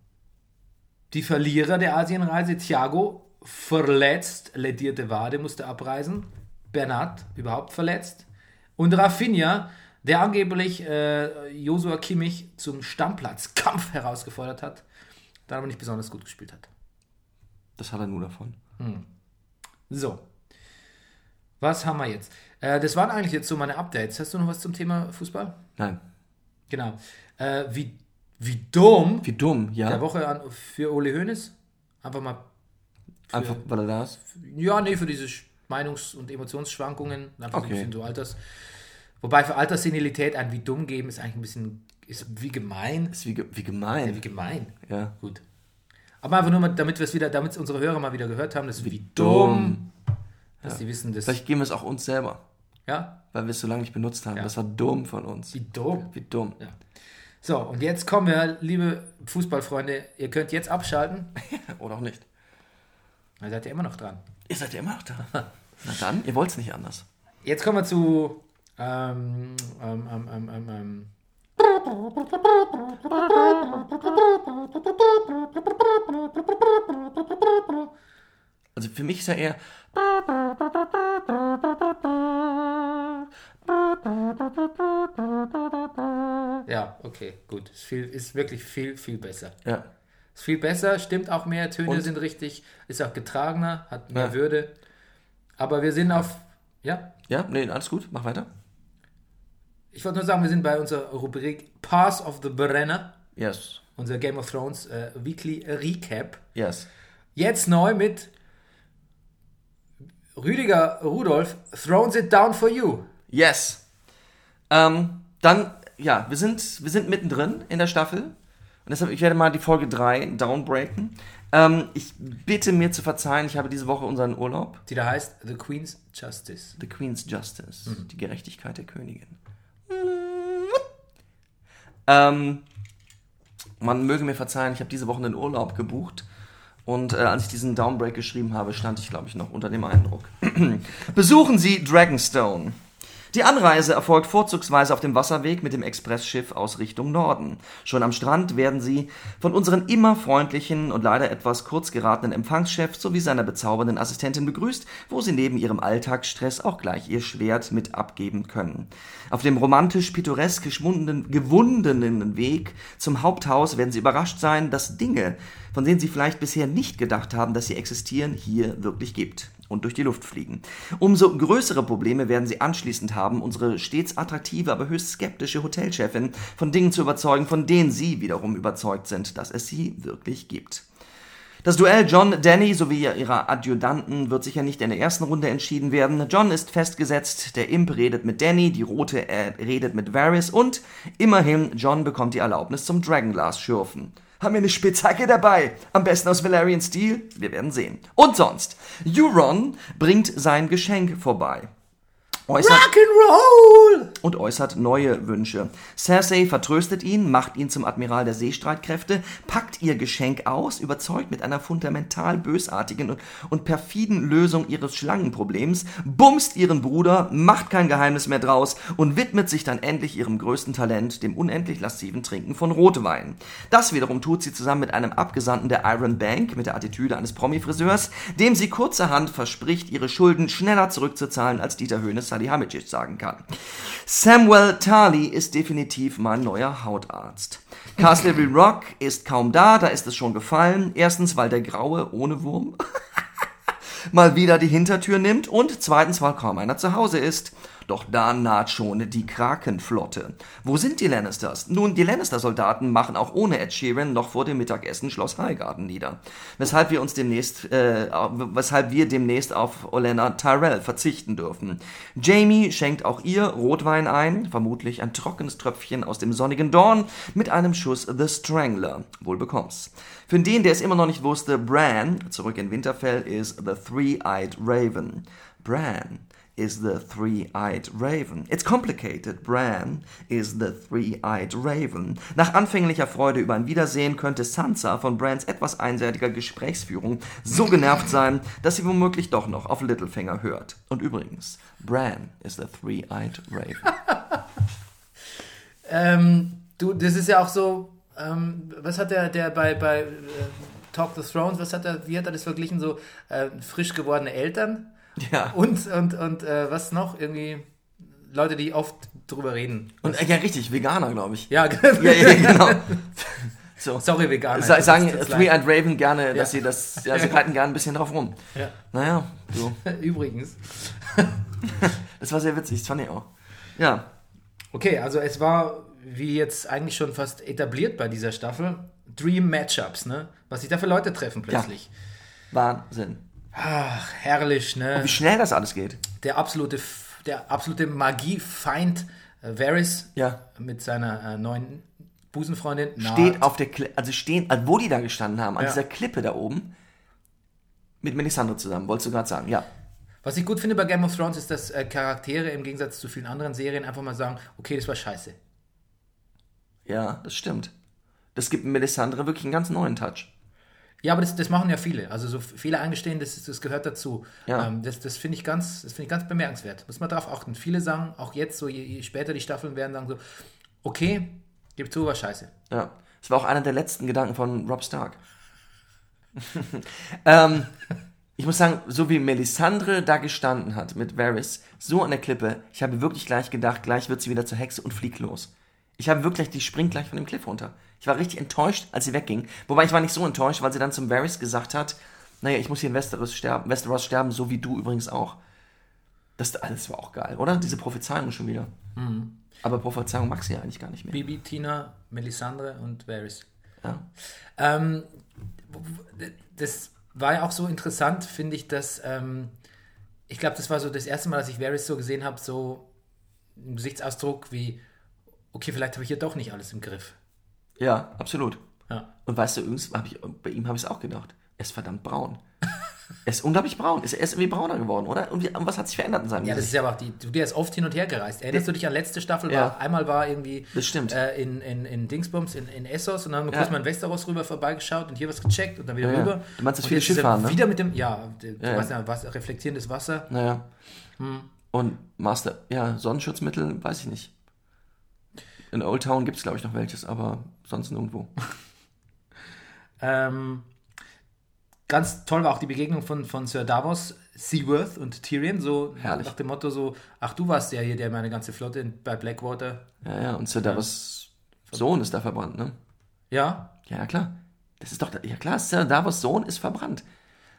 [SPEAKER 1] die Verlierer der Asienreise, Thiago, verletzt, ledierte Wade, musste abreisen. Bernat, überhaupt verletzt. Und Rafinha, der angeblich äh, Josua Kimmich zum Stammplatzkampf herausgefordert hat, dann aber nicht besonders gut gespielt hat.
[SPEAKER 2] Das hat er nur davon.
[SPEAKER 1] So. Was haben wir jetzt? Äh, das waren eigentlich jetzt so meine Updates. Hast du noch was zum Thema Fußball?
[SPEAKER 2] Nein.
[SPEAKER 1] Genau. Äh, wie, wie dumm
[SPEAKER 2] Wie dumm, ja.
[SPEAKER 1] der Woche an, für Ole Hoeneß. Einfach mal. Für,
[SPEAKER 2] Einfach, weil er da ist.
[SPEAKER 1] Ja, nee, für diese Meinungs- und Emotionsschwankungen. Einfach so ein
[SPEAKER 2] Okay.
[SPEAKER 1] bisschen so Alters. Wobei für Alterssenilität ein wie dumm geben ist eigentlich ein bisschen. Ist wie gemein.
[SPEAKER 2] Ist wie, wie
[SPEAKER 1] Ja,
[SPEAKER 2] gemein.
[SPEAKER 1] wie gemein.
[SPEAKER 2] Ja.
[SPEAKER 1] Gut. Aber einfach nur, mal, damit wir es wieder, damit unsere Hörer mal wieder gehört haben, das ist wie,
[SPEAKER 2] dumm.
[SPEAKER 1] dumm. Dass die wissen, das.
[SPEAKER 2] Vielleicht geben wir es auch uns selber,
[SPEAKER 1] Ja,
[SPEAKER 2] weil wir es so lange nicht benutzt haben.
[SPEAKER 1] Ja.
[SPEAKER 2] Das war dumm von uns.
[SPEAKER 1] wie dumm.
[SPEAKER 2] Wie dumm.
[SPEAKER 1] Ja. So, und jetzt kommen wir, liebe Fußballfreunde, ihr könnt jetzt abschalten.
[SPEAKER 2] Oder auch nicht.
[SPEAKER 1] Dann seid ihr immer noch dran.
[SPEAKER 2] Ihr seid ja immer noch da. Na dann, ihr wollt es nicht anders.
[SPEAKER 1] Jetzt kommen wir zu. Ähm, ähm, ähm, ähm, ähm, ähm.
[SPEAKER 2] Also für mich ist ja eher.
[SPEAKER 1] Ja, okay, gut. Ist, viel, ist wirklich viel, viel besser.
[SPEAKER 2] Ja.
[SPEAKER 1] Ist viel besser, stimmt auch mehr, Töne
[SPEAKER 2] Und-
[SPEAKER 1] sind richtig, ist auch getragener, hat mehr
[SPEAKER 2] Ja.
[SPEAKER 1] Würde. Aber wir sind auf. Ja,
[SPEAKER 2] Ja, nee, alles gut, mach weiter.
[SPEAKER 1] ich wollte nur sagen, wir sind bei unserer Rubrik Pass of the Brenner,
[SPEAKER 2] Yes.
[SPEAKER 1] unser Game of Thrones äh, Weekly Recap.
[SPEAKER 2] Yes.
[SPEAKER 1] Jetzt neu mit Rüdiger Rudolf, Thrones It Down for You.
[SPEAKER 2] Yes. Ähm, dann, ja, wir sind, wir sind mittendrin in der Staffel. Und deshalb, ich werde mal die Folge 3 downbreaken. Ähm, ich bitte mir zu verzeihen, ich habe diese Woche unseren Urlaub.
[SPEAKER 1] die da heißt The Queen's Justice.
[SPEAKER 2] The Queen's Justice. Die Gerechtigkeit der Königin. Ähm, man möge mir verzeihen, ich habe diese Woche einen Urlaub gebucht. Und äh, als ich diesen Downbreak geschrieben habe, stand ich, glaube ich, noch unter dem Eindruck. Besuchen Sie Dragonstone. Die Anreise erfolgt vorzugsweise auf dem Wasserweg mit dem Expressschiff aus Richtung Norden. Schon am Strand werden Sie von unseren immer freundlichen und leider etwas kurz geratenen Empfangschef sowie seiner bezaubernden Assistentin begrüßt, wo Sie neben Ihrem Alltagsstress auch gleich Ihr Schwert mit abgeben können. Auf dem romantisch-pittoresk geschwundenen, gewundenen Weg zum Haupthaus werden Sie überrascht sein, dass Dinge, von denen Sie vielleicht bisher nicht gedacht haben, dass sie existieren, hier wirklich gibt und durch die Luft fliegen. Umso größere Probleme werden sie anschließend haben, unsere stets attraktive, aber höchst skeptische Hotelchefin von Dingen zu überzeugen, von denen sie wiederum überzeugt sind, dass es sie wirklich gibt. Das Duell John Danny sowie ihrer Adjutanten wird sicher nicht in der ersten Runde entschieden werden. John ist festgesetzt, der Imp redet mit Danny, die Rote äh, redet mit Varys und immerhin John bekommt die Erlaubnis zum Dragonglass schürfen. Haben wir eine Spitzhacke dabei? Am besten aus Valerian Steel? Wir werden sehen. Und sonst, Euron bringt sein Geschenk vorbei. Äußert,
[SPEAKER 1] Rock'n'Roll!
[SPEAKER 2] und äußert neue Wünsche. Cersei vertröstet ihn, macht ihn zum Admiral der Seestreitkräfte, packt ihr Geschenk aus, überzeugt mit einer fundamental bösartigen und, und perfiden Lösung ihres Schlangenproblems, bumst ihren Bruder, macht kein Geheimnis mehr draus und widmet sich dann endlich ihrem größten Talent, dem unendlich lasziven Trinken von Rotwein. Das wiederum tut sie zusammen mit einem Abgesandten der Iron Bank mit der Attitüde eines Promi-Friseurs, dem sie kurzerhand verspricht, ihre Schulden schneller zurückzuzahlen, als Dieter Höhnes Salihamidzic sagen kann. Samuel Tarly ist definitiv mein neuer Hautarzt. Castle Rock ist kaum da, da ist es schon gefallen. Erstens, weil der Graue ohne Wurm mal wieder die Hintertür nimmt und zweitens, weil kaum einer zu Hause ist. Doch da naht schon die Krakenflotte. Wo sind die Lannisters? Nun, die Lannister-Soldaten machen auch ohne Ed Sheeran noch vor dem Mittagessen Schloss Highgarden nieder. Weshalb wir uns demnächst, äh, weshalb wir demnächst auf Olenna Tyrell verzichten dürfen. Jamie schenkt auch ihr Rotwein ein, vermutlich ein trockenes Tröpfchen aus dem sonnigen Dorn mit einem Schuss The Strangler. Wohl bekomm's. Für den, der es immer noch nicht wusste, Bran, zurück in Winterfell, ist The Three-Eyed Raven. Bran is the three-eyed raven. It's complicated. Bran is the three-eyed raven. Nach anfänglicher Freude über ein Wiedersehen könnte Sansa von Brans etwas einseitiger Gesprächsführung so genervt sein, dass sie womöglich doch noch auf Littlefinger hört. Und übrigens, Bran is the three-eyed raven.
[SPEAKER 1] Ähm, du, das ist ja auch so, ähm, was hat der, der bei, bei äh, Talk the Thrones, was hat er, wie hat er das verglichen, so äh, frisch gewordene Eltern
[SPEAKER 2] Ja.
[SPEAKER 1] und, und, und äh, was noch, irgendwie Leute, die oft drüber reden.
[SPEAKER 2] Und äh, ja, richtig, Veganer, glaube ich.
[SPEAKER 1] Ja,
[SPEAKER 2] Ja, ja, genau. So.
[SPEAKER 1] sorry, Veganer.
[SPEAKER 2] Sa sagen
[SPEAKER 1] leid.
[SPEAKER 2] Three-Eyed Raven gerne, dass
[SPEAKER 1] Ja.
[SPEAKER 2] sie das, ja, sie reiten gerne ein bisschen drauf rum.
[SPEAKER 1] Ja.
[SPEAKER 2] Naja, so.
[SPEAKER 1] Übrigens.
[SPEAKER 2] Das war sehr witzig, das fand ich auch. Ja,
[SPEAKER 1] Okay, also es war, wie jetzt eigentlich schon fast etabliert bei dieser Staffel, Dream Matchups, ne? Was sich da für Leute treffen plötzlich.
[SPEAKER 2] Wahnsinn.
[SPEAKER 1] Ach, herrlich, ne?
[SPEAKER 2] Wie schnell das alles geht.
[SPEAKER 1] Der absolute, der absolute Magiefeind äh, Varys
[SPEAKER 2] Ja.
[SPEAKER 1] mit seiner äh, neuen Busenfreundin
[SPEAKER 2] Steht auf der Klippe, also stehen, also wo die da gestanden haben, an
[SPEAKER 1] Ja.
[SPEAKER 2] dieser Klippe da oben, mit Melisandre zusammen, wolltest du gerade sagen, ja.
[SPEAKER 1] Was ich gut finde bei Game of Thrones ist, dass äh, Charaktere im Gegensatz zu vielen anderen Serien einfach mal sagen, okay, das war scheiße.
[SPEAKER 2] Ja, das stimmt. Das gibt Melisandre wirklich einen ganz neuen Touch.
[SPEAKER 1] Ja, aber das, das machen ja viele. Also so Fehler eingestehen, das, das gehört dazu.
[SPEAKER 2] Ja.
[SPEAKER 1] Ähm, das das finde ich, ganz- das finde ich ganz bemerkenswert. Muss man darauf achten. Viele sagen, auch jetzt, so je, je später die Staffeln werden, sagen so, okay, gib zu, war scheiße.
[SPEAKER 2] Ja. Das war auch einer der letzten Gedanken von Rob Stark. ähm, ich muss sagen, so wie Melisandre da gestanden hat mit Varys, so an der Klippe, ich habe wirklich gleich gedacht, gleich wird sie wieder zur Hexe und fliegt los. Ich habe wirklich, die springt gleich von dem Cliff runter. Ich war richtig enttäuscht, als sie wegging. Wobei ich war nicht so enttäuscht, weil sie dann zum Varys gesagt hat, naja, ich muss hier in Westeros sterben, Westeros sterben, so wie du übrigens auch. Das alles war auch geil, oder? Diese Prophezeiung schon wieder. Aber Prophezeiung mag sie ja eigentlich gar nicht mehr.
[SPEAKER 1] Bibi, Tina, Melisandre und Varys.
[SPEAKER 2] Ja.
[SPEAKER 1] Ähm, das war ja auch so interessant, finde ich, dass ähm, ich glaube, das war so das erste Mal, dass ich Varys so gesehen habe, so ein Gesichtsausdruck wie, okay, vielleicht habe ich hier doch nicht alles im Griff.
[SPEAKER 2] Ja, absolut.
[SPEAKER 1] Ja.
[SPEAKER 2] Und weißt du, hab ich, bei ihm habe ich es auch gedacht. Er ist verdammt braun. er ist unglaublich braun. Er ist irgendwie brauner geworden, oder? Und, wie, und was hat sich verändert in seinem
[SPEAKER 1] Ja, das
[SPEAKER 2] Gesicht?
[SPEAKER 1] ist ja auch die, du der ist oft hin und her gereist. Erinnerst du dich an letzte Staffel?
[SPEAKER 2] Ja.
[SPEAKER 1] War, einmal war irgendwie
[SPEAKER 2] Das stimmt.
[SPEAKER 1] Äh, in, in, in Dingsbums, in, in Essos und dann haben wir
[SPEAKER 2] Ja.
[SPEAKER 1] kurz mal in Westeros rüber vorbeigeschaut und hier was gecheckt und dann wieder
[SPEAKER 2] Ja, ja.
[SPEAKER 1] rüber.
[SPEAKER 2] Du meinst das viele Schifffahren, ne?
[SPEAKER 1] Wieder mit dem, ja, du
[SPEAKER 2] Ja, ja.
[SPEAKER 1] weißt ja, was, reflektierendes Wasser.
[SPEAKER 2] Naja.
[SPEAKER 1] Hm.
[SPEAKER 2] Und Master, ja, Sonnenschutzmittel, weiß ich nicht. In Old Town gibt es, glaube ich, noch welches, aber sonst nirgendwo.
[SPEAKER 1] Ähm, ganz toll war auch die Begegnung von, von Sir Davos, Seaworth und Tyrion, so
[SPEAKER 2] Herrlich.
[SPEAKER 1] nach dem Motto so, ach du warst ja hier, der meine ganze Flotte in, bei Blackwater.
[SPEAKER 2] Ja, ja, und Sir Davos Sohn ist da verbrannt, ne?
[SPEAKER 1] Ja,
[SPEAKER 2] Ja, ja, klar. Das ist doch, ja klar, Sir Davos Sohn ist verbrannt.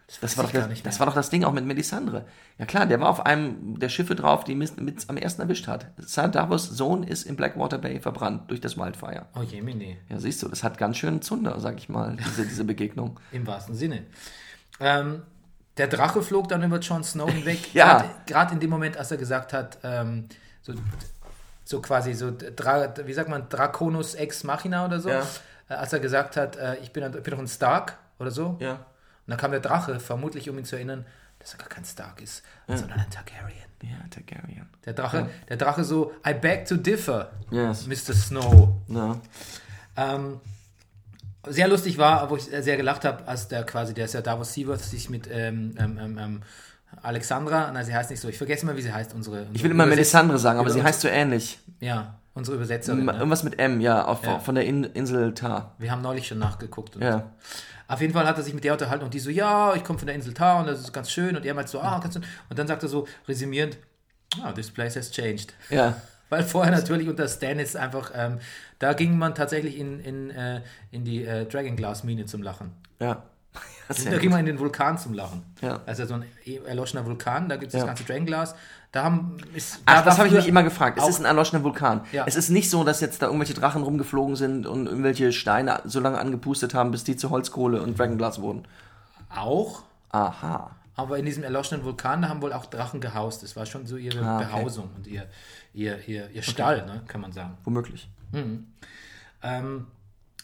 [SPEAKER 2] Das,
[SPEAKER 1] weiß
[SPEAKER 2] war doch das, das war doch das Ding auch mit Melisandre. Ja klar, der war auf einem der Schiffe drauf, die mit, mit am ersten erwischt hat. Sir Davos Sohn ist in Blackwater Bay verbrannt durch das Wildfire.
[SPEAKER 1] oh je, nee.
[SPEAKER 2] Ja, siehst du, das hat ganz schön Zunder, sag ich mal, diese, diese Begegnung.
[SPEAKER 1] Im wahrsten Sinne. Ähm, der Drache flog dann über Jon Snow hinweg.
[SPEAKER 2] Ja.
[SPEAKER 1] Gerade- in dem Moment, als er gesagt hat, ähm, so, so quasi so, Dra wie sagt man, Draconus ex machina oder so.
[SPEAKER 2] Ja.
[SPEAKER 1] Äh, als er gesagt hat, äh, ich, bin, ich bin doch ein Stark oder so.
[SPEAKER 2] Ja.
[SPEAKER 1] Und dann kam der Drache, vermutlich um ihn zu erinnern, dass er gar kein Stark ist, sondern ein Targaryen.
[SPEAKER 2] Ja, Targaryen.
[SPEAKER 1] Der Drache, der Drache so, I beg to differ,
[SPEAKER 2] Yes.
[SPEAKER 1] Mr. Snow.
[SPEAKER 2] Ja.
[SPEAKER 1] Ähm, sehr lustig war, wo ich sehr gelacht habe, als der quasi der Sir Davos Seaworth sich mit ähm, ähm, ähm, ähm, Alexandra, nein, sie heißt nicht so, ich vergesse mal, wie sie heißt, unsere. unsere
[SPEAKER 2] Ich will immer Melisandre sagen, aber sie heißt so ähnlich.
[SPEAKER 1] Ja, unsere Übersetzerin. Ne?
[SPEAKER 2] Irgendwas mit M, ja, auf,
[SPEAKER 1] Ja.
[SPEAKER 2] von der In Insel Tar.
[SPEAKER 1] Wir haben neulich schon nachgeguckt.
[SPEAKER 2] Ja.
[SPEAKER 1] Auf jeden Fall hat er sich mit der unterhalten und die so, ja, ich komme von der Insel Tar und das ist ganz schön. Und er meint so, ah, ganz schön. Und dann sagt er so, resümierend, ah, this place has changed.
[SPEAKER 2] Ja.
[SPEAKER 1] Weil vorher natürlich unter Stannis einfach, ähm, da ging man tatsächlich in, in, äh, in die äh, Dragonglass-Mine zum Lachen.
[SPEAKER 2] Ja.
[SPEAKER 1] Da ging man in den Vulkan zum Lachen.
[SPEAKER 2] Ja.
[SPEAKER 1] Also so ein erloschener Vulkan, da gibt es
[SPEAKER 2] Ja.
[SPEAKER 1] das ganze Dragonglas. Da haben, ist,
[SPEAKER 2] Ach,
[SPEAKER 1] da
[SPEAKER 2] das habe ich mich immer gefragt. Es ist ein erloschener Vulkan.
[SPEAKER 1] Ja.
[SPEAKER 2] Es ist nicht so, dass jetzt da irgendwelche Drachen rumgeflogen sind und irgendwelche Steine so lange angepustet haben, bis die zu Holzkohle und Dragonglass wurden.
[SPEAKER 1] auch,
[SPEAKER 2] Aha.
[SPEAKER 1] aber in diesem erloschenen Vulkan, da haben wohl auch Drachen gehaust. Das war schon so ihre
[SPEAKER 2] Ah, okay.
[SPEAKER 1] Behausung und ihr, ihr, ihr, ihr Stall, ne, kann man sagen.
[SPEAKER 2] Womöglich.
[SPEAKER 1] Ähm,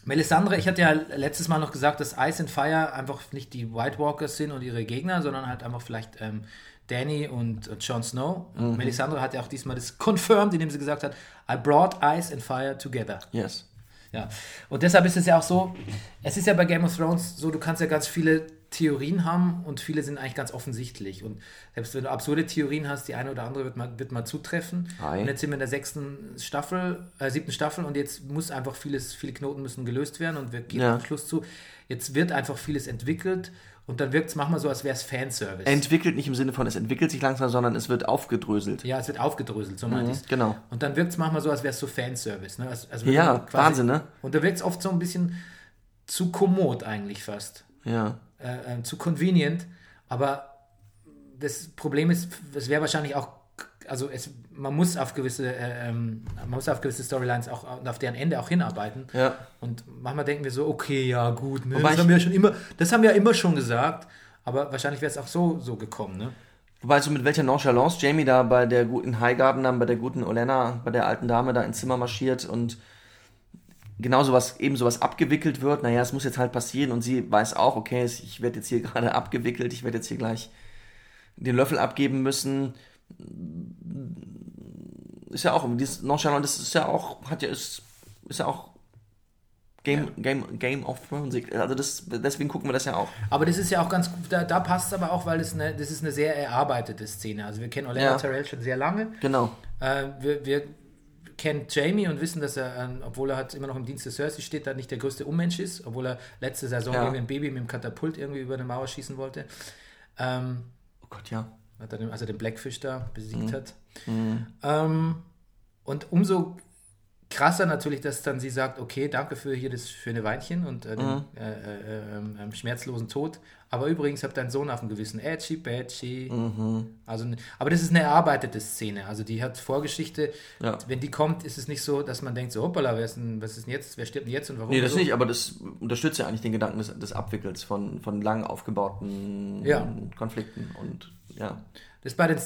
[SPEAKER 1] Melisandre, ich hatte ja letztes Mal noch gesagt, dass Ice and Fire einfach nicht die White Walkers sind und ihre Gegner, sondern halt einfach vielleicht ähm, Danny und Jon Snow.
[SPEAKER 2] Mhm.
[SPEAKER 1] Melisandre hat ja auch diesmal das confirmed, indem sie gesagt hat, I brought Ice and Fire together.
[SPEAKER 2] Yes.
[SPEAKER 1] Ja. Und deshalb ist es ja auch so, es ist ja bei Game of Thrones so, du kannst ja ganz viele Theorien haben und viele sind eigentlich ganz offensichtlich. Und selbst wenn du absurde Theorien hast, die eine oder andere wird mal, wird mal zutreffen.
[SPEAKER 2] Ei.
[SPEAKER 1] Und jetzt sind wir in der sechsten Staffel, äh, siebten Staffel und jetzt muss einfach vieles, viele Knoten müssen gelöst werden und wir gehen
[SPEAKER 2] Ja.
[SPEAKER 1] am Schluss zu. Jetzt wird einfach vieles entwickelt und dann wirkt es manchmal so, als wäre es Fanservice.
[SPEAKER 2] Entwickelt nicht im Sinne von, es entwickelt sich langsam, sondern es wird aufgedröselt.
[SPEAKER 1] ja, es wird aufgedröselt, so meinte ich's.
[SPEAKER 2] Genau.
[SPEAKER 1] Und dann wirkt es manchmal so, als wäre es so Fanservice. Ne? Also, also
[SPEAKER 2] Ja,
[SPEAKER 1] quasi-
[SPEAKER 2] Wahnsinn, ne?
[SPEAKER 1] Und da wirkt es oft so ein bisschen zu kommod eigentlich fast.
[SPEAKER 2] Ja.
[SPEAKER 1] Äh, äh, zu convenient. Aber das Problem ist, es wäre wahrscheinlich auch also es, man muss auf gewisse, äh, ähm, man muss auf gewisse Storylines auch und auf deren Ende auch hinarbeiten.
[SPEAKER 2] Ja.
[SPEAKER 1] Und manchmal denken wir so, okay, ja gut, ne, das
[SPEAKER 2] ich-
[SPEAKER 1] haben wir ja schon immer, das haben wir ja immer schon gesagt, aber wahrscheinlich wäre es auch so, so gekommen, ne?
[SPEAKER 2] Wobei, so mit welcher Nonchalance Jamie da bei der guten Highgarden, dann bei der guten Olena, bei der alten Dame da ins Zimmer marschiert und genau sowas, eben sowas abgewickelt wird. Naja, es muss jetzt halt passieren und sie weiß auch, okay, ich werde jetzt hier gerade abgewickelt, ich werde jetzt hier gleich den Löffel abgeben müssen. Ist ja auch, dieses Nonchalant, das ist ja auch, hat ja, ist, ist ja auch Game, Game, Game of Thrones. Also das, deswegen gucken wir das ja auch.
[SPEAKER 1] Aber das ist ja auch ganz, da, da passt es aber auch, weil das, eine, das ist eine sehr erarbeitete Szene. Also wir kennen Olenna
[SPEAKER 2] Ja.
[SPEAKER 1] Tyrell schon sehr lange.
[SPEAKER 2] Genau.
[SPEAKER 1] Äh, wir, wir kennen Jamie und wissen, dass er, ähm, obwohl er halt immer noch im Dienst der Cersei steht, da nicht der größte Unmensch ist, obwohl er letzte Saison
[SPEAKER 2] Ja.
[SPEAKER 1] irgendwie ein Baby mit dem Katapult irgendwie über eine Mauer schießen wollte. Ähm,
[SPEAKER 2] Oh Gott, ja.
[SPEAKER 1] Er als er den Blackfish da besiegt
[SPEAKER 2] Mhm.
[SPEAKER 1] hat. Ähm, und umso krasser natürlich, dass dann sie sagt, okay, danke für hier das schöne Weinchen und äh, den
[SPEAKER 2] Mhm.
[SPEAKER 1] äh, äh, ähm, ähm, schmerzlosen Tod. Aber übrigens habt deinen Sohn auf dem Gewissen. Edgy, badgy.
[SPEAKER 2] Mhm.
[SPEAKER 1] Also, aber das ist eine erarbeitete Szene. Also die hat Vorgeschichte.
[SPEAKER 2] Ja.
[SPEAKER 1] Wenn die kommt, ist es nicht so, dass man denkt, so hoppala, wer ist denn, was ist denn jetzt, wer stirbt denn jetzt und warum?
[SPEAKER 2] Nee, das
[SPEAKER 1] so.
[SPEAKER 2] nicht, aber das unterstützt ja eigentlich den Gedanken des, des Abwickels von, von lang aufgebauten
[SPEAKER 1] Ja.
[SPEAKER 2] Konflikten und ja.
[SPEAKER 1] Das bei den.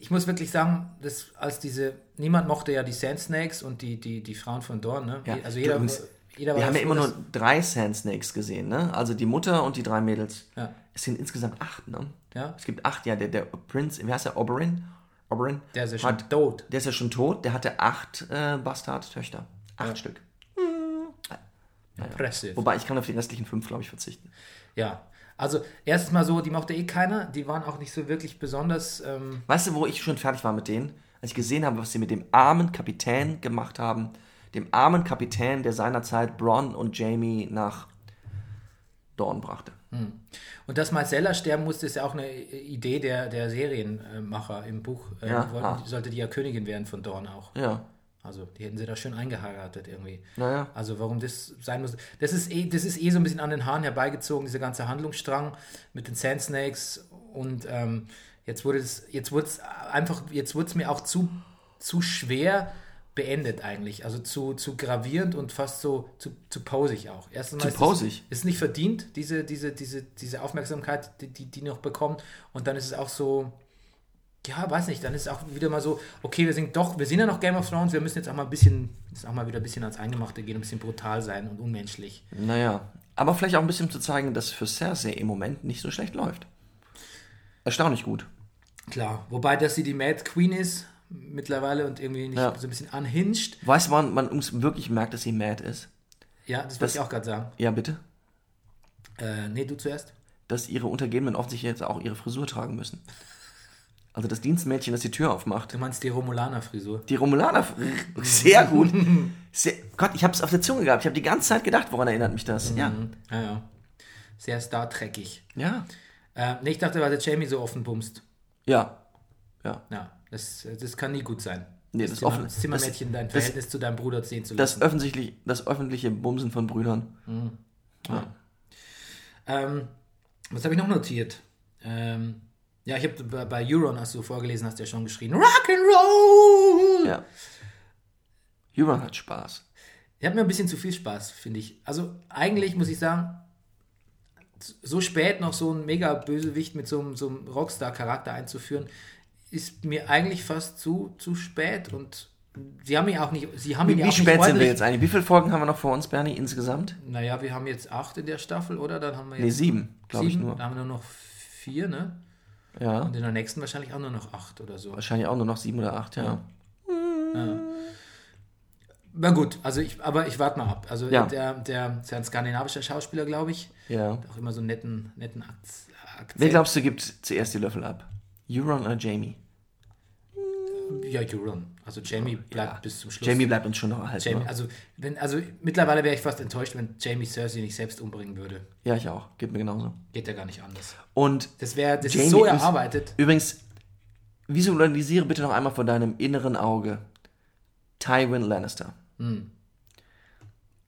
[SPEAKER 1] Ich muss wirklich sagen, dass als diese. Niemand mochte ja die Sand Snakes und die, die, die Frauen von Dorn, ne?
[SPEAKER 2] ja.
[SPEAKER 1] Also jeder,
[SPEAKER 2] Übrigens,
[SPEAKER 1] jeder
[SPEAKER 2] wir haben ja immer nur drei Sand Snakes gesehen, ne? Also die Mutter und die drei Mädels.
[SPEAKER 1] Ja.
[SPEAKER 2] Es sind insgesamt acht, ne?
[SPEAKER 1] Ja.
[SPEAKER 2] Es gibt acht, ja, der, der Prinz, wie heißt der, Oberyn? Oberyn?
[SPEAKER 1] Der ist ja schon
[SPEAKER 2] hat,
[SPEAKER 1] tot.
[SPEAKER 2] Der ist ja schon tot, der hatte acht äh, Bastardtöchter. Acht
[SPEAKER 1] Ja.
[SPEAKER 2] Stück.
[SPEAKER 1] Impressive.
[SPEAKER 2] Wobei ich kann auf die restlichen fünf, glaube ich, verzichten.
[SPEAKER 1] Ja. Also, erstens mal so, die mochte eh keiner. Die waren auch nicht so wirklich besonders. Ähm,
[SPEAKER 2] Weißt du, wo ich schon fertig war mit denen? Als ich gesehen habe, was sie mit dem armen Kapitän gemacht haben. Dem armen Kapitän, der seinerzeit Bronn und Jamie nach Dorn brachte.
[SPEAKER 1] und dass Marcella sterben musste, ist ja auch eine Idee der, der Serienmacher im Buch. Äh,
[SPEAKER 2] Ja,
[SPEAKER 1] wollten,
[SPEAKER 2] ah.
[SPEAKER 1] Sollte die ja Königin werden von Dorn auch.
[SPEAKER 2] Ja.
[SPEAKER 1] Also, die hätten sie da schön eingeheiratet irgendwie.
[SPEAKER 2] Naja.
[SPEAKER 1] Also, warum das sein muss. Das ist, eh, das ist eh so ein bisschen an den Haaren herbeigezogen, dieser ganze Handlungsstrang mit den Sand Snakes. Und ähm, jetzt wurde es, jetzt wurde es einfach, jetzt wurde es mir auch zu, zu schwer beendet eigentlich. Also zu, zu gravierend und fast so zu, zu posig auch. Erstens
[SPEAKER 2] Zu
[SPEAKER 1] ist es-
[SPEAKER 2] posig?
[SPEAKER 1] Ist nicht verdient, diese, diese, diese, diese Aufmerksamkeit, die, die, die noch bekommt. Und dann ist es auch so, ja, weiß nicht, dann ist es auch wieder mal so, okay, wir sind doch, wir sind ja noch Game of Thrones, wir müssen jetzt auch mal ein bisschen, jetzt auch mal wieder ein bisschen ans Eingemachte gehen, ein bisschen brutal sein und unmenschlich.
[SPEAKER 2] Naja. Aber vielleicht auch ein bisschen zu zeigen, dass für Cersei im Moment nicht so schlecht läuft. Erstaunlich gut.
[SPEAKER 1] Klar, wobei, dass sie die Mad Queen ist mittlerweile und irgendwie nicht
[SPEAKER 2] Ja.
[SPEAKER 1] so ein bisschen unhinged.
[SPEAKER 2] Weißt du, wann man uns wirklich merkt, dass sie mad ist?
[SPEAKER 1] Ja, das wollte
[SPEAKER 2] Das-
[SPEAKER 1] ich auch gerade sagen.
[SPEAKER 2] Ja, bitte?
[SPEAKER 1] Äh, nee, du zuerst.
[SPEAKER 2] Dass ihre Untergebenen offensichtlich jetzt auch ihre Frisur tragen müssen. Also das Dienstmädchen, das die Tür aufmacht.
[SPEAKER 1] Du meinst die Romulaner-Frisur.
[SPEAKER 2] Die Romulaner, sehr gut. Sehr, Gott, ich habe es auf der Zunge gehabt. Ich habe die ganze Zeit gedacht, woran erinnert mich das? Ja.
[SPEAKER 1] Ja, ja. Sehr Star Trekig.
[SPEAKER 2] Ja.
[SPEAKER 1] Äh, nee, ich dachte, weil der Jamie so offen bumst.
[SPEAKER 2] Ja. Ja.
[SPEAKER 1] Ja, das, das kann nie gut sein.
[SPEAKER 2] Nee,
[SPEAKER 1] das,
[SPEAKER 2] das
[SPEAKER 1] Zimmer,
[SPEAKER 2] offen-
[SPEAKER 1] das Zimmermädchen dein
[SPEAKER 2] das-
[SPEAKER 1] Verhältnis zu deinem Bruder sehen zu
[SPEAKER 2] Das,
[SPEAKER 1] lassen.
[SPEAKER 2] öffentliche, das öffentliche Bumsen von Brüdern.
[SPEAKER 1] Ähm, was habe ich noch notiert? Ähm, ja, ich habe bei, Euron, hast du vorgelesen, hast ja schon geschrien, Rock'n'Roll!
[SPEAKER 2] Ja. Euron hat Spaß.
[SPEAKER 1] Ich habe mir ein bisschen zu viel Spaß, finde ich. Also eigentlich muss ich sagen, so spät noch so ein mega Bösewicht mit so einem, so einem Rockstar-Charakter einzuführen, ist mir eigentlich fast zu, zu spät und sie haben ihn auch nicht, sie haben ihn
[SPEAKER 2] Wie,
[SPEAKER 1] ja
[SPEAKER 2] wie spät sind wir jetzt eigentlich? Wie viele Folgen haben wir noch vor uns, Bernie, insgesamt?
[SPEAKER 1] Naja, wir haben jetzt acht in der Staffel, oder? Dann haben wir jetzt
[SPEAKER 2] Nee, sieben, glaube ich nur.
[SPEAKER 1] Dann haben wir nur noch vier, ne?
[SPEAKER 2] Ja.
[SPEAKER 1] Und in der nächsten wahrscheinlich auch nur noch acht oder so.
[SPEAKER 2] Wahrscheinlich auch nur noch sieben oder acht, ja.
[SPEAKER 1] Na gut, also ich, aber ich warte mal ab. Also
[SPEAKER 2] Ja.
[SPEAKER 1] der, der ist ja ein skandinavischer Schauspieler, glaube ich.
[SPEAKER 2] Ja.
[SPEAKER 1] Auch immer so einen netten, netten Akz- Akzent.
[SPEAKER 2] Wer glaubst du gibt zuerst die Löffel ab? Euron oder Jamie?
[SPEAKER 1] Ja, Euron. Also Jamie bleibt
[SPEAKER 2] Ja.
[SPEAKER 1] bis zum Schluss.
[SPEAKER 2] Jamie bleibt uns schon noch erhalten.
[SPEAKER 1] Jamie,
[SPEAKER 2] ne?
[SPEAKER 1] also, wenn, also mittlerweile wäre ich fast enttäuscht, wenn Jamie Cersei nicht selbst umbringen würde.
[SPEAKER 2] Ja, ich auch. Geht mir genauso.
[SPEAKER 1] Geht ja gar nicht anders.
[SPEAKER 2] Und
[SPEAKER 1] Das wäre, das
[SPEAKER 2] Jamie
[SPEAKER 1] ist so erarbeitet.
[SPEAKER 2] übrigens, visualisiere bitte noch einmal vor deinem inneren Auge Tywin Lannister.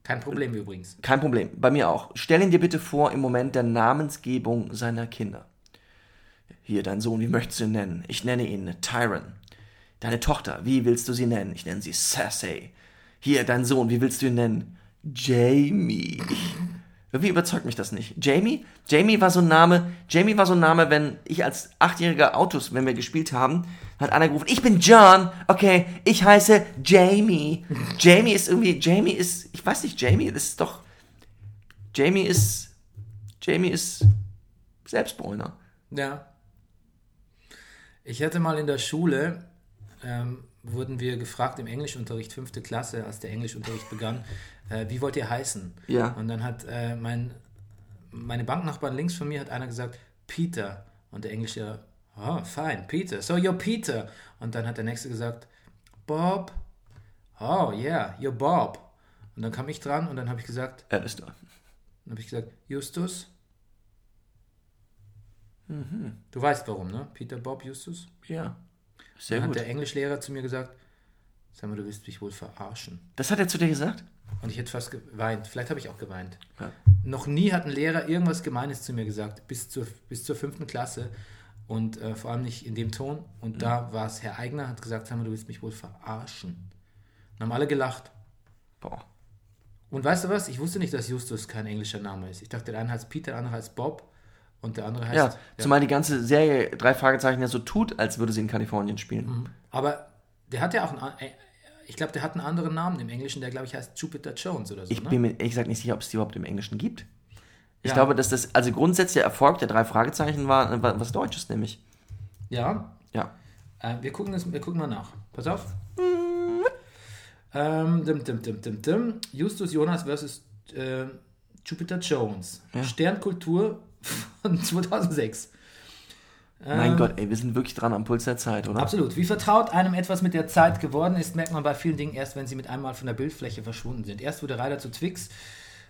[SPEAKER 1] Kein Problem übrigens.
[SPEAKER 2] Kein Problem. Bei mir auch. Stell ihn dir bitte vor im Moment der Namensgebung seiner Kinder. Hier, dein Sohn, wie möchtest du ihn nennen? Ich nenne ihn Tyron. Deine Tochter, wie willst du sie nennen? Ich nenne sie Cersei. Hier, dein Sohn, wie willst du ihn nennen? Jamie. Irgendwie überzeugt mich das nicht. Jamie? Jamie war so ein Name, Jamie war so ein Name, wenn ich als achtjähriger Autos, wenn wir gespielt haben, hat einer gerufen, ich bin John, okay, ich heiße Jamie. Jamie ist irgendwie, Jamie ist, ich weiß nicht, Jamie, das ist doch, Jamie ist, Jamie ist Selbstbräuner.
[SPEAKER 1] Ja. Ich hatte mal in der Schule, ähm, wurden wir gefragt im Englischunterricht, fünfte Klasse, als der Englischunterricht begann, äh, wie wollt ihr heißen?
[SPEAKER 2] Ja.
[SPEAKER 1] Und dann hat äh, mein, meine Banknachbarn links von mir hat einer gesagt, Peter. Und der Englische, oh, fine, Peter. So you're Peter. Und dann hat der nächste gesagt, Bob. Oh, yeah, you're Bob. Und dann kam ich dran und dann habe ich gesagt,
[SPEAKER 2] Er ist da.
[SPEAKER 1] dann habe ich gesagt, Justus. Du weißt warum, ne? Peter, Bob, Justus.
[SPEAKER 2] Ja. Sehr
[SPEAKER 1] Dann
[SPEAKER 2] gut.
[SPEAKER 1] hat der Englischlehrer zu mir gesagt, sag mal, du willst mich wohl verarschen.
[SPEAKER 2] Das hat er zu dir gesagt?
[SPEAKER 1] Und ich hätte fast geweint. Vielleicht habe ich auch geweint.
[SPEAKER 2] Ja.
[SPEAKER 1] Noch nie hat ein Lehrer irgendwas Gemeines zu mir gesagt, bis zur, bis zur fünften Klasse. Und äh, vor allem nicht in dem Ton. Und da war es Herr Eigner, hat gesagt, sag mal, du willst mich wohl verarschen. Und haben alle gelacht.
[SPEAKER 2] Boah.
[SPEAKER 1] Und weißt du was? Ich wusste nicht, dass Justus kein englischer Name ist. Ich dachte, der eine heißt Peter, der andere heißt Bob und der andere heißt.
[SPEAKER 2] Ja, zumal die ganze Serie drei Fragezeichen ja so tut, als würde sie in Kalifornien spielen.
[SPEAKER 1] Aber der hat ja auch einen. äh, Ich glaube, der hat einen anderen Namen im Englischen, der, glaube ich, heißt Jupiter Jones oder so.
[SPEAKER 2] Ich
[SPEAKER 1] ne?
[SPEAKER 2] bin mir ehrlich gesagt nicht sicher, ob es die überhaupt im Englischen gibt. Ich
[SPEAKER 1] Ja.
[SPEAKER 2] glaube, dass das, also grundsätzlich der Erfolg der drei Fragezeichen war, war was Deutsches, nämlich.
[SPEAKER 1] Ja,
[SPEAKER 2] Ja.
[SPEAKER 1] Äh, wir, gucken das, wir gucken mal nach. Pass auf. Ähm, dim, dim, dim, dim, dim. Justus Jonas versus äh, Jupiter Jones. Sternkultur von 2006.
[SPEAKER 2] Mein Gott, ey, wir sind wirklich dran am Puls der Zeit, oder?
[SPEAKER 1] Absolut. Wie vertraut einem etwas mit der Zeit geworden ist, merkt man bei vielen Dingen erst, wenn sie mit einmal von der Bildfläche verschwunden sind. Erst wurde Reiter zu Twix,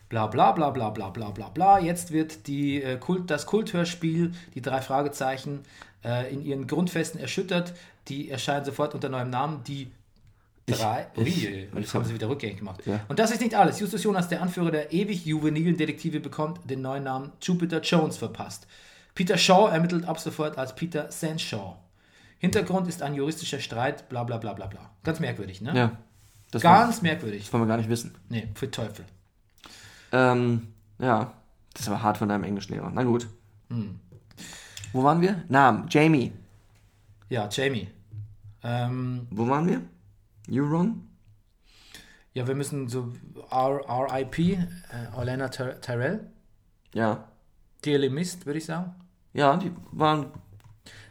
[SPEAKER 1] bla bla bla bla bla bla bla bla. Jetzt wird die, äh, Kult, das Kulthörspiel, die drei Fragezeichen, äh, in ihren Grundfesten erschüttert. Die erscheinen sofort unter neuem Namen. Die drei.
[SPEAKER 2] ich-
[SPEAKER 1] Ui,
[SPEAKER 2] ich
[SPEAKER 1] jetzt haben sie wieder rückgängig gemacht.
[SPEAKER 2] Ja.
[SPEAKER 1] Und das ist nicht alles. Justus Jonas, der Anführer der ewig juvenilen Detektive, bekommt den neuen Namen Jupiter Jones verpasst. Peter Shaw ermittelt ab sofort als Peter Sandshaw. Hintergrund ist ein juristischer Streit, bla bla bla bla bla. Ganz merkwürdig, ne?
[SPEAKER 2] Ja. Das war,
[SPEAKER 1] Ganz merkwürdig.
[SPEAKER 2] das wollen wir gar nicht wissen.
[SPEAKER 1] Nee, für Teufel.
[SPEAKER 2] Ähm, ja. Das war hart von deinem Englischlehrer. Na gut.
[SPEAKER 1] Hm.
[SPEAKER 2] Wo waren wir? Namen. Jamie.
[SPEAKER 1] Ja, Jamie. Ähm,
[SPEAKER 2] Wo waren wir? Euron?
[SPEAKER 1] ja, wir müssen so R- RIP, äh, Orlana Ty- Tyrell,
[SPEAKER 2] Ja.
[SPEAKER 1] Dearly Missed, würde ich sagen.
[SPEAKER 2] Ja, die waren.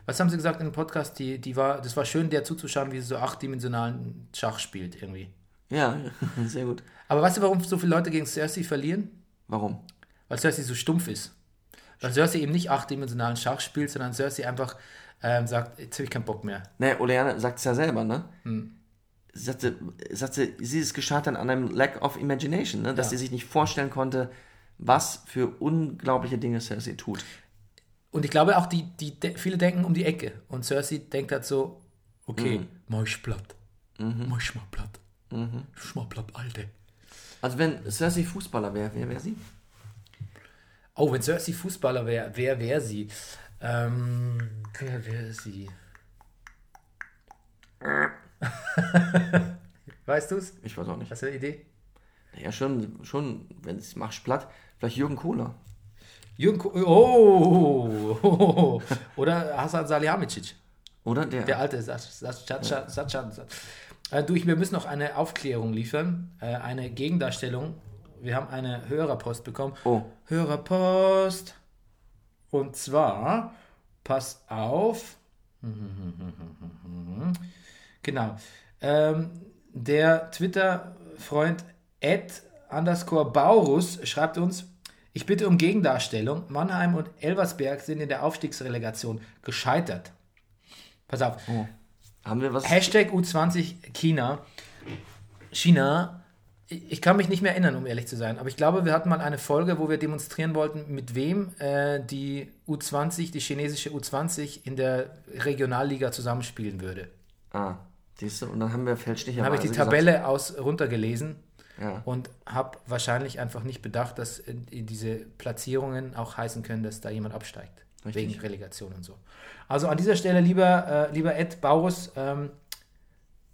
[SPEAKER 1] Was haben sie gesagt in dem Podcast? Die, die war, das war schön, der zuzuschauen, wie sie so achtdimensionalen Schach spielt irgendwie.
[SPEAKER 2] Ja, sehr gut.
[SPEAKER 1] Aber weißt du, warum so viele Leute gegen Cersei verlieren?
[SPEAKER 2] Warum?
[SPEAKER 1] Weil Cersei so stumpf ist. Weil Cersei eben nicht achtdimensionalen Schach spielt, sondern Cersei einfach ähm, sagt, jetzt habe ich keinen Bock mehr.
[SPEAKER 2] Ne, Oleana sagt es ja selber, ne?
[SPEAKER 1] Hm.
[SPEAKER 2] Sie sagte, sagte, sie ist gescheitert an einem Lack of Imagination, ne? dass
[SPEAKER 1] Ja.
[SPEAKER 2] sie sich nicht vorstellen konnte, was für unglaubliche Dinge Cersei tut.
[SPEAKER 1] Und ich glaube auch, die, die, de viele denken um die Ecke. Und Cersei denkt halt so, okay,
[SPEAKER 2] Mhm.
[SPEAKER 1] mach ich platt. Mach ich mal platt.
[SPEAKER 2] Mhm.
[SPEAKER 1] Ich mal platt, Alte.
[SPEAKER 2] Also wenn Cersei Fußballer wäre, wer wäre sie?
[SPEAKER 1] Oh, wenn Cersei Fußballer wäre, wer wäre sie? Ähm, wer wäre sie? weißt du es?
[SPEAKER 2] Ich weiß auch nicht.
[SPEAKER 1] Hast du eine Idee?
[SPEAKER 2] Ja, schon, schon, wenn es machst platt, vielleicht Jürgen Kohler.
[SPEAKER 1] Jürgen Ko oh, Oder Hasan Salihamidzic.
[SPEAKER 2] Oder der,
[SPEAKER 1] Der alte Satschan. Satschan. Äh, du, ich, wir müssen noch eine Aufklärung liefern, äh, eine Gegendarstellung. Wir haben eine Hörerpost bekommen.
[SPEAKER 2] Oh.
[SPEAKER 1] Hörerpost. Und zwar, pass auf. Genau. Ähm, der Twitter-Freund Ed underscore Baurus schreibt uns, ich bitte um Gegendarstellung. Mannheim und Elversberg sind in der Aufstiegsrelegation gescheitert. Pass auf.
[SPEAKER 2] haben wir was?
[SPEAKER 1] Hashtag U20 China. China. Ich ich kann mich nicht mehr erinnern, um ehrlich zu sein. Aber ich glaube, wir hatten mal eine Folge, wo wir demonstrieren wollten, mit wem äh, die U20, die chinesische U20 in der Regionalliga zusammenspielen würde.
[SPEAKER 2] Ah, siehst du, und dann haben wir fälschlicherweise
[SPEAKER 1] Dann habe ich die
[SPEAKER 2] gesagt-
[SPEAKER 1] Tabelle aus runtergelesen
[SPEAKER 2] Ja.
[SPEAKER 1] und habe wahrscheinlich einfach nicht bedacht, dass diese Platzierungen auch heißen können, dass da jemand absteigt.
[SPEAKER 2] Richtig.
[SPEAKER 1] Wegen Relegation und so. Also an dieser Stelle, lieber, äh, lieber Ed Baurus, ähm,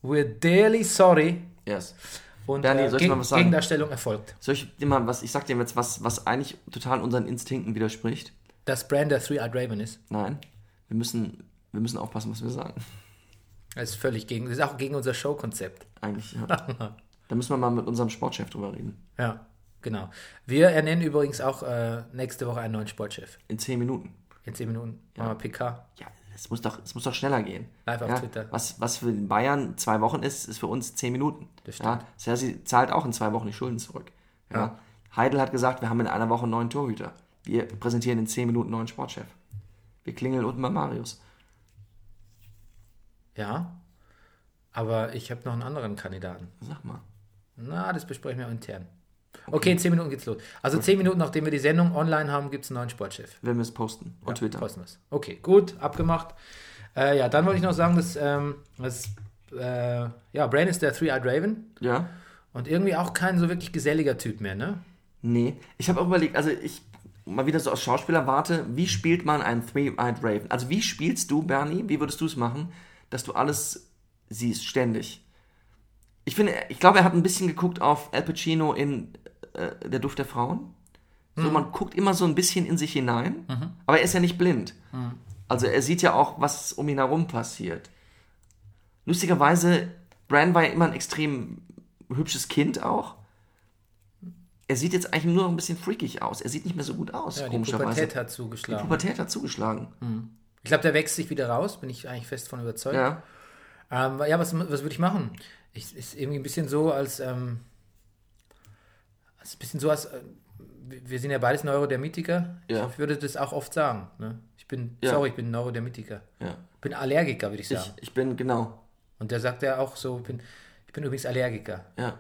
[SPEAKER 1] we're dearly sorry.
[SPEAKER 2] Yes.
[SPEAKER 1] Und
[SPEAKER 2] Bernie,
[SPEAKER 1] äh,
[SPEAKER 2] soll ich mal was sagen?
[SPEAKER 1] Gegendarstellung erfolgt.
[SPEAKER 2] Soll ich dir mal was, ich sag dir jetzt was, was eigentlich total unseren Instinkten widerspricht?
[SPEAKER 1] Dass Bran der Three-Eyed Raven ist.
[SPEAKER 2] Nein. Wir müssen, wir müssen aufpassen, was wir sagen.
[SPEAKER 1] Das ist völlig gegen, das ist auch gegen unser Showkonzept.
[SPEAKER 2] Eigentlich, ja. da müssen wir mal mit unserem Sportchef drüber reden.
[SPEAKER 1] Ja, genau. Wir ernennen übrigens auch äh, nächste Woche einen neuen Sportchef.
[SPEAKER 2] In zehn Minuten.
[SPEAKER 1] In 10 Minuten machen wir PK.
[SPEAKER 2] Ja, es muss doch, es muss doch schneller gehen.
[SPEAKER 1] Live auf
[SPEAKER 2] ja,
[SPEAKER 1] Twitter.
[SPEAKER 2] Was, was für den Bayern zwei Wochen ist, ist für uns zehn Minuten.
[SPEAKER 1] Das stimmt.
[SPEAKER 2] Ja, Sersi zahlt auch in zwei Wochen die Schulden zurück. Ja. Heidel hat gesagt, wir haben in einer Woche einen neuen Torhüter. Wir präsentieren in zehn Minuten einen neuen Sportchef. Wir klingeln unten bei Marius.
[SPEAKER 1] Ja. Aber ich habe noch einen anderen Kandidaten.
[SPEAKER 2] Sag mal.
[SPEAKER 1] Na, das besprechen wir intern. Okay, in 10 Minuten geht's los. Also 10 Minuten, nachdem wir die Sendung online haben, gibt es einen neuen Sportchef.
[SPEAKER 2] Wenn wir es posten. Und Twitter.
[SPEAKER 1] Posten wir's. Okay, gut, abgemacht. Äh, ja, dann wollte ich noch sagen, dass, ähm, dass äh, ja, Bran ist der Three-Eyed Raven
[SPEAKER 2] Ja?
[SPEAKER 1] und irgendwie auch kein so wirklich geselliger Typ mehr, ne?
[SPEAKER 2] Nee. Ich habe auch überlegt, also ich mal wieder so aus Schauspieler warte, wie spielt man einen Three-Eyed Raven? Also wie spielst du, Bernie, wie würdest du es machen, dass du alles siehst, ständig? Ich finde, ich glaube, er hat ein bisschen geguckt auf Al Pacino in äh, Der Duft der Frauen. So, man guckt immer so ein bisschen in sich hinein, aber er ist ja nicht blind. Also er sieht ja auch, was um ihn herum passiert. Lustigerweise, Bran war ja immer ein extrem hübsches Kind auch. Er sieht jetzt eigentlich nur noch ein bisschen freakig aus. Er sieht nicht mehr so gut aus,
[SPEAKER 1] Ja, die
[SPEAKER 2] komischerweise.
[SPEAKER 1] Pubertät hat
[SPEAKER 2] die
[SPEAKER 1] zugeschlagen.
[SPEAKER 2] Pubertät hat zugeschlagen.
[SPEAKER 1] Ich glaube, der wächst sich wieder raus, bin ich eigentlich fest von überzeugt.
[SPEAKER 2] Ja.
[SPEAKER 1] Ähm, ja, was, was würde ich machen? Ich, ist irgendwie ein bisschen so, als, ähm, als ein bisschen so, als äh, wir- sind ja beides Neurodermitiker.
[SPEAKER 2] Ja.
[SPEAKER 1] Ich würde das auch oft sagen. Ne? Ich bin,
[SPEAKER 2] Ja.
[SPEAKER 1] sorry, ich bin Neurodermitiker.
[SPEAKER 2] ja.
[SPEAKER 1] Bin Allergiker, würde ich
[SPEAKER 2] Ich,
[SPEAKER 1] sagen.
[SPEAKER 2] ich bin, genau.
[SPEAKER 1] Und der sagt ja auch so, ich bin, ich bin übrigens Allergiker.
[SPEAKER 2] Ja.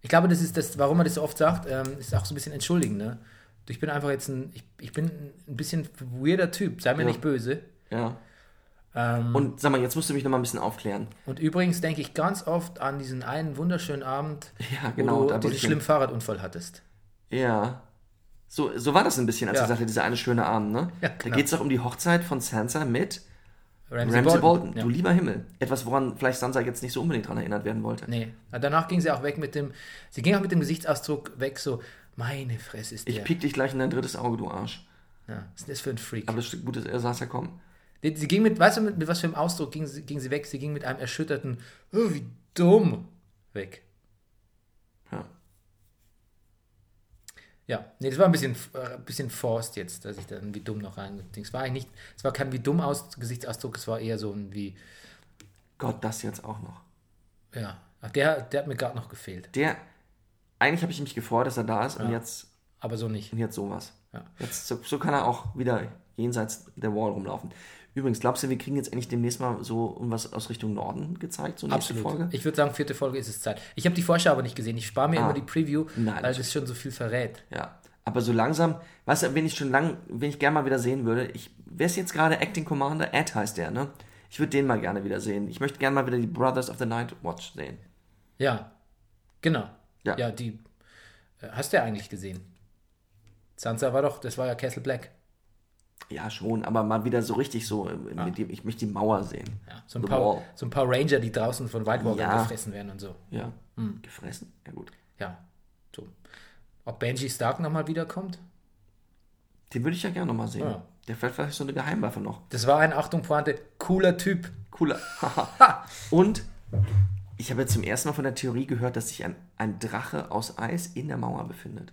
[SPEAKER 1] Ich glaube, das ist das, warum er das so oft sagt, ähm, ist auch so ein bisschen entschuldigend. Ne? Ich bin einfach jetzt ein, ich, ich bin ein bisschen weirder Typ, sei mir
[SPEAKER 2] Ja.
[SPEAKER 1] nicht böse.
[SPEAKER 2] Ja.
[SPEAKER 1] Ähm,
[SPEAKER 2] Und sag mal, jetzt musst du mich noch mal ein bisschen aufklären.
[SPEAKER 1] Und übrigens denke ich ganz oft an diesen einen wunderschönen Abend,
[SPEAKER 2] Ja, genau,
[SPEAKER 1] wo
[SPEAKER 2] da
[SPEAKER 1] du diesen schlimmen Fahrradunfall hattest.
[SPEAKER 2] Ja. So, so war das ein bisschen, als
[SPEAKER 1] Ja.
[SPEAKER 2] ich sagte, dieser eine schöne Abend, ne?
[SPEAKER 1] Ja,
[SPEAKER 2] Da
[SPEAKER 1] genau.
[SPEAKER 2] geht es doch um die Hochzeit von Sansa mit
[SPEAKER 1] Ramsay,
[SPEAKER 2] Ramsay Bolton.
[SPEAKER 1] Ja.
[SPEAKER 2] Du lieber Himmel. Etwas, woran vielleicht Sansa jetzt nicht so unbedingt dran erinnert werden wollte.
[SPEAKER 1] Nee, danach ging sie auch weg mit dem, sie ging auch mit dem Gesichtsausdruck weg, so, meine Fresse ist
[SPEAKER 2] Ich
[SPEAKER 1] der.
[SPEAKER 2] piek dich gleich in dein drittes Auge, du Arsch.
[SPEAKER 1] Ja, was ist das für ein Freak?
[SPEAKER 2] Aber das ist gut, dass er saß ja kommen.
[SPEAKER 1] Sie ging mit, weißt du, mit, mit was für einem Ausdruck ging sie, ging sie weg? Sie ging mit einem erschütterten, oh, wie dumm, weg.
[SPEAKER 2] Ja.
[SPEAKER 1] Ja, nee, das war ein bisschen, äh, ein bisschen forced jetzt, dass ich dann wie dumm noch reingedings. Es war eigentlich nicht, es war kein wie dumm aus, Gesichtsausdruck, es war eher so ein wie,
[SPEAKER 2] Gott, das jetzt auch noch.
[SPEAKER 1] ja, ach, der, der hat mir gerade noch gefehlt,
[SPEAKER 2] Der, eigentlich habe ich mich gefreut, dass er da ist und jetzt,
[SPEAKER 1] aber so nicht.
[SPEAKER 2] und jetzt sowas.
[SPEAKER 1] Ja.
[SPEAKER 2] Jetzt, so, so kann er auch wieder jenseits der Wall rumlaufen. Übrigens, glaubst du, wir kriegen jetzt endlich demnächst mal so irgendwas aus Richtung Norden gezeigt, so nächste
[SPEAKER 1] Absolut.
[SPEAKER 2] Folge?
[SPEAKER 1] Ich würde sagen, vierte Folge ist es Zeit. Ich habe die Vorschau aber nicht gesehen. Ich spare mir
[SPEAKER 2] Ah.
[SPEAKER 1] immer die Preview,
[SPEAKER 2] Nein,
[SPEAKER 1] weil
[SPEAKER 2] das
[SPEAKER 1] schon so viel verrät.
[SPEAKER 2] Ja, aber so langsam, weißt du, wen ich schon lang, wen ich gerne mal wieder sehen würde, ich, wer ist jetzt gerade Acting Commander? Ed heißt der, ne? Ich würde den mal gerne wieder sehen. Ich möchte gerne mal wieder die Brothers of the Night Watch sehen.
[SPEAKER 1] Ja, genau.
[SPEAKER 2] Ja.
[SPEAKER 1] Ja, die äh, hast du ja eigentlich gesehen. Sansa war doch, das war ja Castle Black.
[SPEAKER 2] Ja, schon, aber mal wieder so richtig so, äh,
[SPEAKER 1] Ah.
[SPEAKER 2] mit dem, ich möchte die Mauer sehen.
[SPEAKER 1] Ja, so, ein paar, so ein paar Ranger, die draußen von White Walker
[SPEAKER 2] Ja.
[SPEAKER 1] gefressen werden und so.
[SPEAKER 2] Ja,
[SPEAKER 1] Hm.
[SPEAKER 2] gefressen? Ja gut.
[SPEAKER 1] Ja, so. Ob Benji Stark nochmal wiederkommt?
[SPEAKER 2] Den würde ich ja gerne noch mal sehen.
[SPEAKER 1] Ja.
[SPEAKER 2] Der fällt vielleicht so eine Geheimwaffe noch.
[SPEAKER 1] Das war ein, Achtung, Pointe, cooler Typ.
[SPEAKER 2] Cooler. Und ich habe jetzt zum ersten Mal von der Theorie gehört, dass sich ein, ein Drache aus Eis in der Mauer befindet.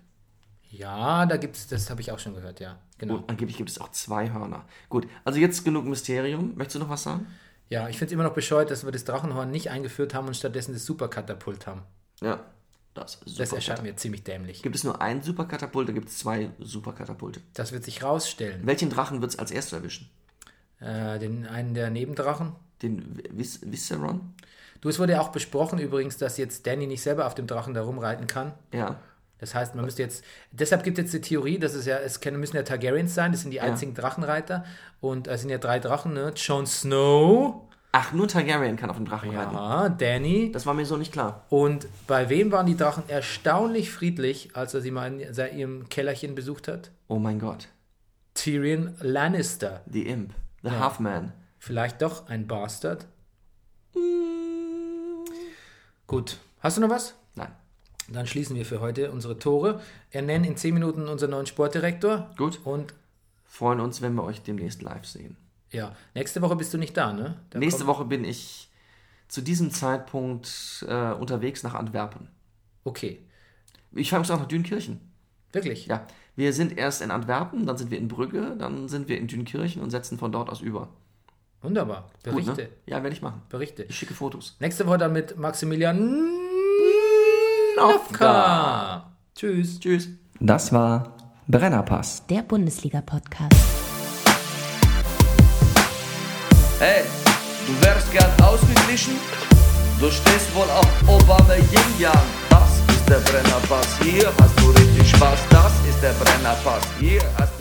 [SPEAKER 1] Ja, da gibt's, das habe ich auch schon gehört, ja. Genau.
[SPEAKER 2] Und angeblich gibt es auch zwei Hörner. Gut, also jetzt genug Mysterium. Möchtest du noch was sagen?
[SPEAKER 1] Ja, ich finde es immer noch bescheuert, dass wir das Drachenhorn nicht eingeführt haben und stattdessen das Superkatapult haben.
[SPEAKER 2] Ja, das ist
[SPEAKER 1] Das
[SPEAKER 2] super.
[SPEAKER 1] erscheint mir ziemlich dämlich.
[SPEAKER 2] Gibt es nur ein Superkatapult, da gibt es zwei Superkatapulte.
[SPEAKER 1] Das wird sich rausstellen.
[SPEAKER 2] Welchen Drachen wird es als erstes erwischen?
[SPEAKER 1] Äh, den einen der Nebendrachen.
[SPEAKER 2] Den Vis Visceron?
[SPEAKER 1] Du, es wurde ja auch besprochen übrigens, dass jetzt Danny nicht selber auf dem Drachen da rumreiten kann.
[SPEAKER 2] Ja.
[SPEAKER 1] Das heißt, man müsste jetzt, deshalb gibt es jetzt die Theorie, dass es ja, es können, müssen ja Targaryens sein, das sind die einzigen Drachenreiter. Und es sind ja drei Drachen, ne? Jon Snow,
[SPEAKER 2] Ach, nur Targaryen kann auf dem Drachen reiten.
[SPEAKER 1] ja, Danny.
[SPEAKER 2] Das war mir so nicht klar.
[SPEAKER 1] Und bei wem waren die Drachen erstaunlich friedlich, als er sie mal in ihrem Kellerchen besucht hat?
[SPEAKER 2] Oh mein Gott.
[SPEAKER 1] Tyrion Lannister.
[SPEAKER 2] The Imp. The Half-Man.
[SPEAKER 1] Vielleicht doch ein Bastard? Gut. Hast du noch was?
[SPEAKER 2] Nein.
[SPEAKER 1] Dann schließen wir für heute unsere Tore. Ernennen in 10 Minuten unseren neuen Sportdirektor.
[SPEAKER 2] Gut.
[SPEAKER 1] Und
[SPEAKER 2] Freuen uns, wenn wir euch demnächst live sehen.
[SPEAKER 1] ja, nächste Woche bist du nicht da, ne? Da
[SPEAKER 2] Nächste Woche bin ich zu diesem Zeitpunkt äh, unterwegs nach Antwerpen.
[SPEAKER 1] Okay.
[SPEAKER 2] Ich fahre übrigens auch nach Dünkirchen.
[SPEAKER 1] Wirklich?
[SPEAKER 2] Ja, wir sind erst in Antwerpen, dann sind wir in Brügge, dann sind wir in Dünkirchen und setzen von dort aus über.
[SPEAKER 1] Wunderbar.
[SPEAKER 2] Gut,
[SPEAKER 1] Berichte.
[SPEAKER 2] ne? Ja, werde ich machen.
[SPEAKER 1] Berichte.
[SPEAKER 2] Ich schicke Fotos.
[SPEAKER 1] Nächste Woche dann mit Maximilian Nowka. Tschüss.
[SPEAKER 2] Tschüss.
[SPEAKER 3] Das war Brennerpass.
[SPEAKER 4] Der Bundesliga-Podcast.
[SPEAKER 5] Hey, du wärst gern ausgeglichen? Du stehst wohl auf Obama Yin Yang. Das ist der Brennerpass. Hier hast du richtig Spaß. Das ist der Brennerpass. Hier hast du